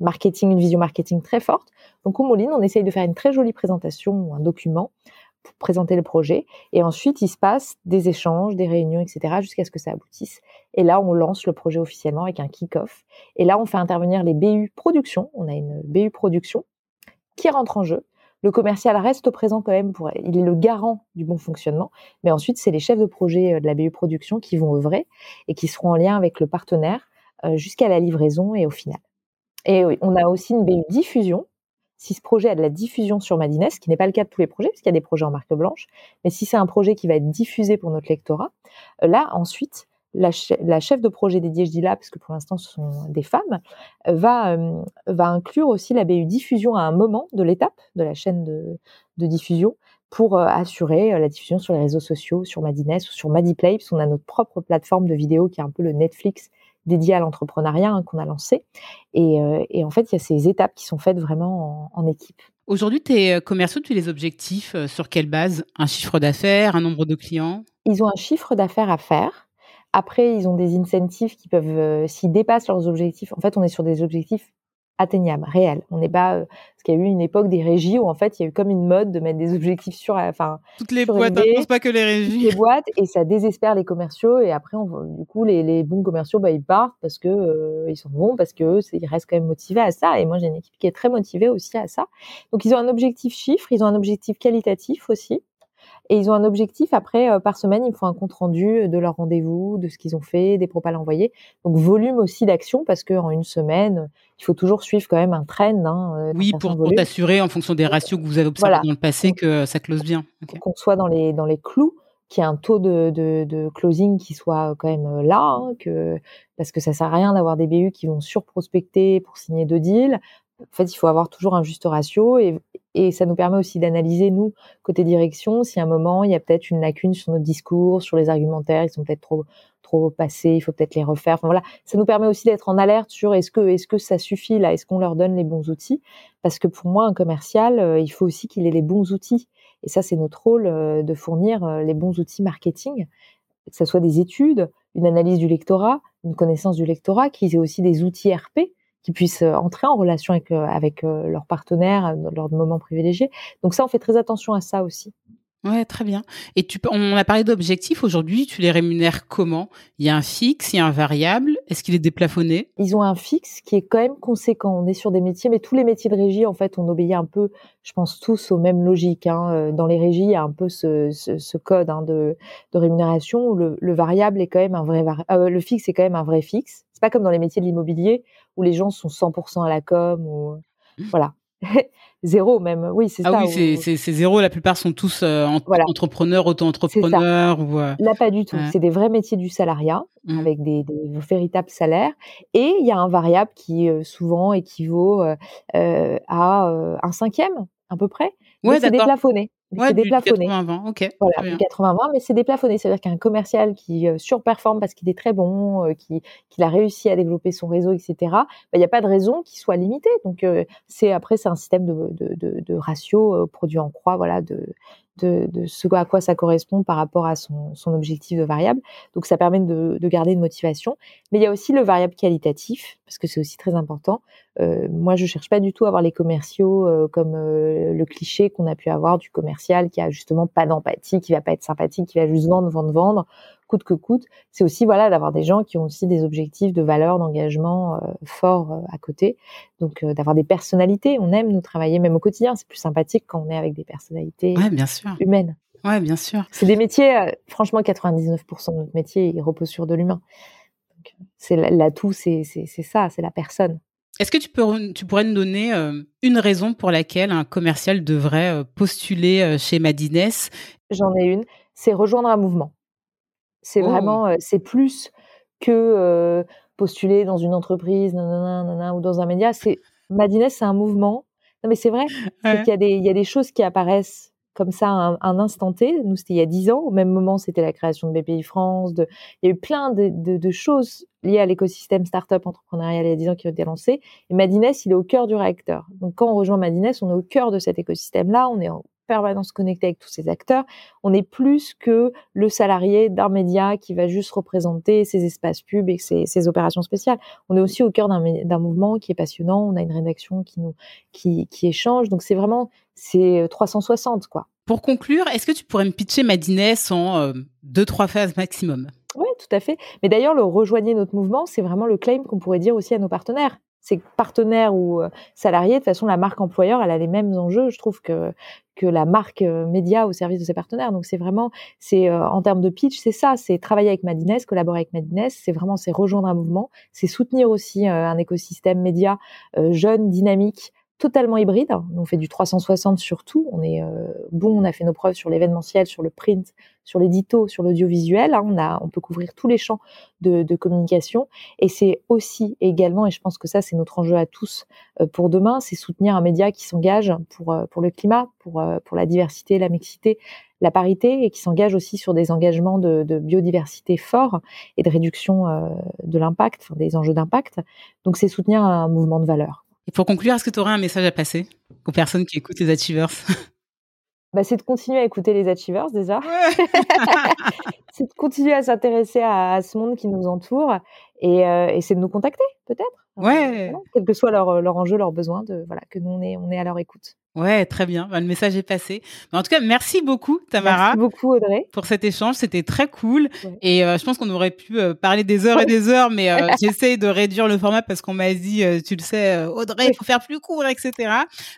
marketing, une vision marketing très forte. Donc au mouline, on essaye de faire une très jolie présentation ou un document pour présenter le projet. Et ensuite, il se passe des échanges, des réunions, etc., jusqu'à ce que ça aboutisse. Et là, on lance le projet officiellement avec un kick-off. Et là, on fait intervenir les BU production. On a une BU production qui rentre en jeu. Le commercial reste présent quand même pour, il est le garant du bon fonctionnement. Mais ensuite, c'est les chefs de projet euh, de la BU production qui vont œuvrer et qui seront en lien avec le partenaire euh, jusqu'à la livraison et au final. Et on a aussi une BU diffusion. Si ce projet a de la diffusion sur Madines, ce qui n'est pas le cas de tous les projets, parce qu'il y a des projets en marque blanche, mais si c'est un projet qui va être diffusé pour notre lectorat, euh, là, ensuite, la, chef de projet dédiée, je dis là, parce que pour l'instant, ce sont des femmes, euh, va, euh, va inclure aussi la BU diffusion à un moment de l'étape de la chaîne de, diffusion pour assurer la diffusion sur les réseaux sociaux, sur Madines ou sur Madiplay, puisqu'on a notre propre plateforme de vidéo qui est un peu le Netflix dédié à l'entrepreneuriat hein, qu'on a lancé. Euh, et, en fait, il y a ces étapes qui sont faites vraiment en, équipe. Aujourd'hui, tes euh, commerciaux, tu les objectifs euh, sur quelle base? Un chiffre d'affaires, un nombre de clients? Ils ont un chiffre d'affaires à faire. Après, ils ont des incentives qui peuvent, s'ils dépassent leurs objectifs, en fait, on est sur des objectifs atteignable, réel. On n'est pas euh, parce qu'il y a eu une époque des régies où en fait il y a eu comme une mode de mettre des objectifs sur, enfin toutes les boîtes, ne pense pas que les régies, les boîtes et ça désespère les commerciaux et après on, du coup les, les bons commerciaux bah ils partent parce que euh, ils sont bons parce que ils restent quand même motivés à ça et moi j'ai une équipe qui est très motivée aussi à ça. Donc ils ont un objectif chiffre, ils ont un objectif qualitatif aussi. Et ils ont un objectif après euh, par semaine, ils font un compte rendu de leur rendez-vous, de ce qu'ils ont fait, des propals envoyés. Donc volume aussi d'action parce qu'en une semaine, il faut toujours suivre quand même un trend. Hein, euh, oui, pour, pour t'assurer en fonction des ratios que vous avez observés dans le passé que ça close bien. Qu'on soit dans les dans les clous qu'il y ait un taux de, de, de, closing qui soit quand même euh, là, hein, que, parce que ça sert à rien d'avoir des BU qui vont surprospecter pour signer deux deals. En fait, il faut avoir toujours un juste ratio et, ça nous permet aussi d'analyser, nous, côté direction, si à un moment, il y a peut-être une lacune sur notre discours, sur les argumentaires, ils sont peut-être trop, trop passés, il faut peut-être les refaire. Voilà. Ça nous permet aussi d'être en alerte sur est-ce que, est-ce que ça suffit là? Est-ce qu'on leur donne les bons outils? Parce que pour moi, un commercial, euh, il faut aussi qu'il ait les bons outils. Et ça, c'est notre rôle euh, de fournir euh, les bons outils marketing, que ce soit des études, une analyse du lectorat, une connaissance du lectorat, qu'ils aient aussi des outils RP qui puissent euh, entrer en relation avec, euh, avec euh, leurs partenaires lors de moments privilégiés. Donc ça, on fait très attention à ça aussi. Ouais, très bien. Et tu, on a parlé d'objectifs aujourd'hui. Tu les rémunères comment? Il y a un fixe, il y a un variable. Est-ce qu'il est déplafonné? Ils ont un fixe qui est quand même conséquent. On est sur des métiers, mais tous les métiers de régie, en fait, on obéit un peu, je pense tous aux mêmes logiques. Hein. Dans les régies, il y a un peu ce, ce, ce code hein, de, de, rémunération où le, le, variable est quand même un vrai, euh, le fixe est quand même un vrai fixe. Pas comme dans les métiers de l'immobilier où les gens sont 100% à la com ou mmh. voilà. zéro même. Oui, c'est ah ça. Ah oui, c'est zéro. La plupart sont tous euh, entrepreneurs, auto-entrepreneurs. Ou, euh, Là, pas du tout. C'est des vrais métiers du salariat mmh. avec des, des, véritables salaires. Et il y a un variable qui euh, souvent équivaut à un cinquième à peu près. Ouais, c'est déplafonné. Ouais, c'est déplafonné. 80-20, ok. Voilà, 80-20, mais c'est déplafonné. C'est-à-dire qu'un commercial qui euh, surperforme parce qu'il est très bon, euh, qu'il qui a réussi à développer son réseau, etc., il bah, n'y a pas de raison qu'il soit limité. Donc, euh, c'est après, c'est un système de, de, de, de ratio euh, produit en croix, voilà, de, de, de, ce à quoi ça correspond par rapport à son, son objectif de variable. Donc ça permet de, de, garder une motivation. Mais il y a aussi le variable qualitatif, parce que c'est aussi très important. Euh, moi, je cherche pas du tout à avoir les commerciaux euh, comme euh, le cliché qu'on a pu avoir du commercial qui a justement pas d'empathie, qui va pas être sympathique, qui va juste vendre, vendre, vendre coûte que coûte. C'est aussi voilà d'avoir des gens qui ont aussi des objectifs de valeur, d'engagement euh, forts euh, à côté. Donc euh, d'avoir des personnalités. On aime nous travailler même au quotidien. C'est plus sympathique quand on est avec des personnalités ouais, bien sûr. humaines. Ouais, bien sûr. C'est des métiers. franchement, 99% de notre métier il repose sur de l'humain. C'est l'atout, c'est c'est ça, c'est la personne. Est-ce que tu, peux, tu pourrais nous donner une raison pour laquelle un commercial devrait postuler chez Madines? J'en ai une, c'est rejoindre un mouvement. C'est Oh. vraiment, c'est plus que postuler dans une entreprise, nanana, ou dans un média. C'est Madines, c'est un mouvement. Non, mais c'est vrai. C'est qu'il y a des, il y a des choses qui apparaissent comme ça un, un instant T. Nous, c'était il y a dix ans. Au même moment, c'était la création de BPI France. De... Il y a eu plein de, de, de choses liées à l'écosystème startup entrepreneurial il y a dix ans qui ont été lancées. Et Madines, il est au cœur du réacteur. Donc, quand on rejoint Madines, on est au cœur de cet écosystème-là. On est en permanence connecté avec tous ces acteurs. On est plus que le salarié d'un média qui va juste représenter ses espaces pubs et ses, ses opérations spéciales. On est aussi au cœur d'un mouvement qui est passionnant. On a une rédaction qui nous qui, qui échange. Donc c'est vraiment c'est 360 quoi. Pour conclure, est-ce que tu pourrais me pitcher Madines en euh, deux trois phases maximum? Oui, tout à fait. Mais d'ailleurs, le rejoigner notre mouvement, c'est vraiment le claim qu'on pourrait dire aussi à nos partenaires c'est partenaires ou euh, salariés, de toute façon, la marque employeur, elle a les mêmes enjeux, je trouve, que, que la marque euh, média au service de ses partenaires. Donc, c'est vraiment, c'est euh, en termes de pitch, c'est ça, c'est travailler avec Madines, collaborer avec Madines, c'est vraiment, c'est rejoindre un mouvement, c'est soutenir aussi un écosystème média jeune, dynamique, totalement hybride. On fait du 360 sur tout. On est euh, bon, on a fait nos preuves sur l'événementiel, sur le print, sur l'édito, sur l'audiovisuel. Hein. On a, on peut couvrir tous les champs de, de communication. Et c'est aussi également, et je pense que ça c'est notre enjeu à tous euh, pour demain, c'est soutenir un média qui s'engage pour euh, pour le climat, pour pour la diversité, la mixité, la parité, et qui s'engage aussi sur des engagements de, de biodiversité forts et de réduction de l'impact, enfin, des enjeux d'impact. Donc c'est soutenir un mouvement de valeur. Et pour conclure, est-ce que tu aurais un message à passer aux personnes qui écoutent les Achievers? Bah, C'est de continuer à écouter les Achievers déjà. Ouais. c'est de continuer à s'intéresser à, à, ce monde qui nous entoure et, euh, et c'est de nous contacter peut-être. Ouais. Voilà, quel que soit leur, leur enjeu, leur besoin, de, voilà, que nous on est, on est à leur écoute. Ouais, très bien. Le message est passé. Mais en tout cas, merci beaucoup, Tamara. Merci beaucoup, Audrey. Pour cet échange. C'était très cool. Ouais. Et euh, je pense qu'on aurait pu euh, parler des heures et des heures, mais euh, j'essaie de réduire le format parce qu'on m'a dit, euh, tu le sais, Audrey, il faut faire plus court, etc.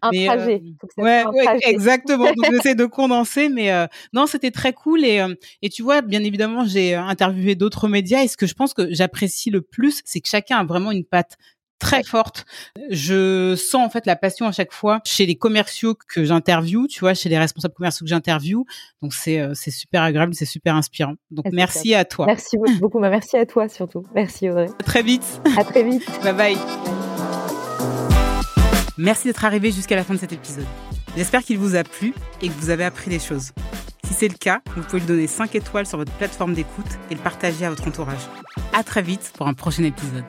Un mais, trajet. ouais, un ouais trajet. exactement. Donc, j'essaie de condenser, mais non, c'était très cool. Et, et tu vois, bien évidemment, j'ai interviewé d'autres médias. Et ce que je pense que j'apprécie le plus, c'est que chacun a vraiment une patte très forte. Je sens en fait la passion à chaque fois chez les commerciaux que j'interviewe, tu vois, chez les responsables commerciaux que j'interviewe. Donc c'est euh, c'est super agréable, c'est super inspirant. Donc Ah, merci à toi. Merci beaucoup, mais merci à toi surtout. Merci Audrey. À très vite. À très vite. bye bye. Merci d'être arrivé jusqu'à la fin de cet épisode. J'espère qu'il vous a plu et que vous avez appris des choses. Si c'est le cas, vous pouvez lui donner 5 étoiles sur votre plateforme d'écoute et le partager à votre entourage. À très vite pour un prochain épisode.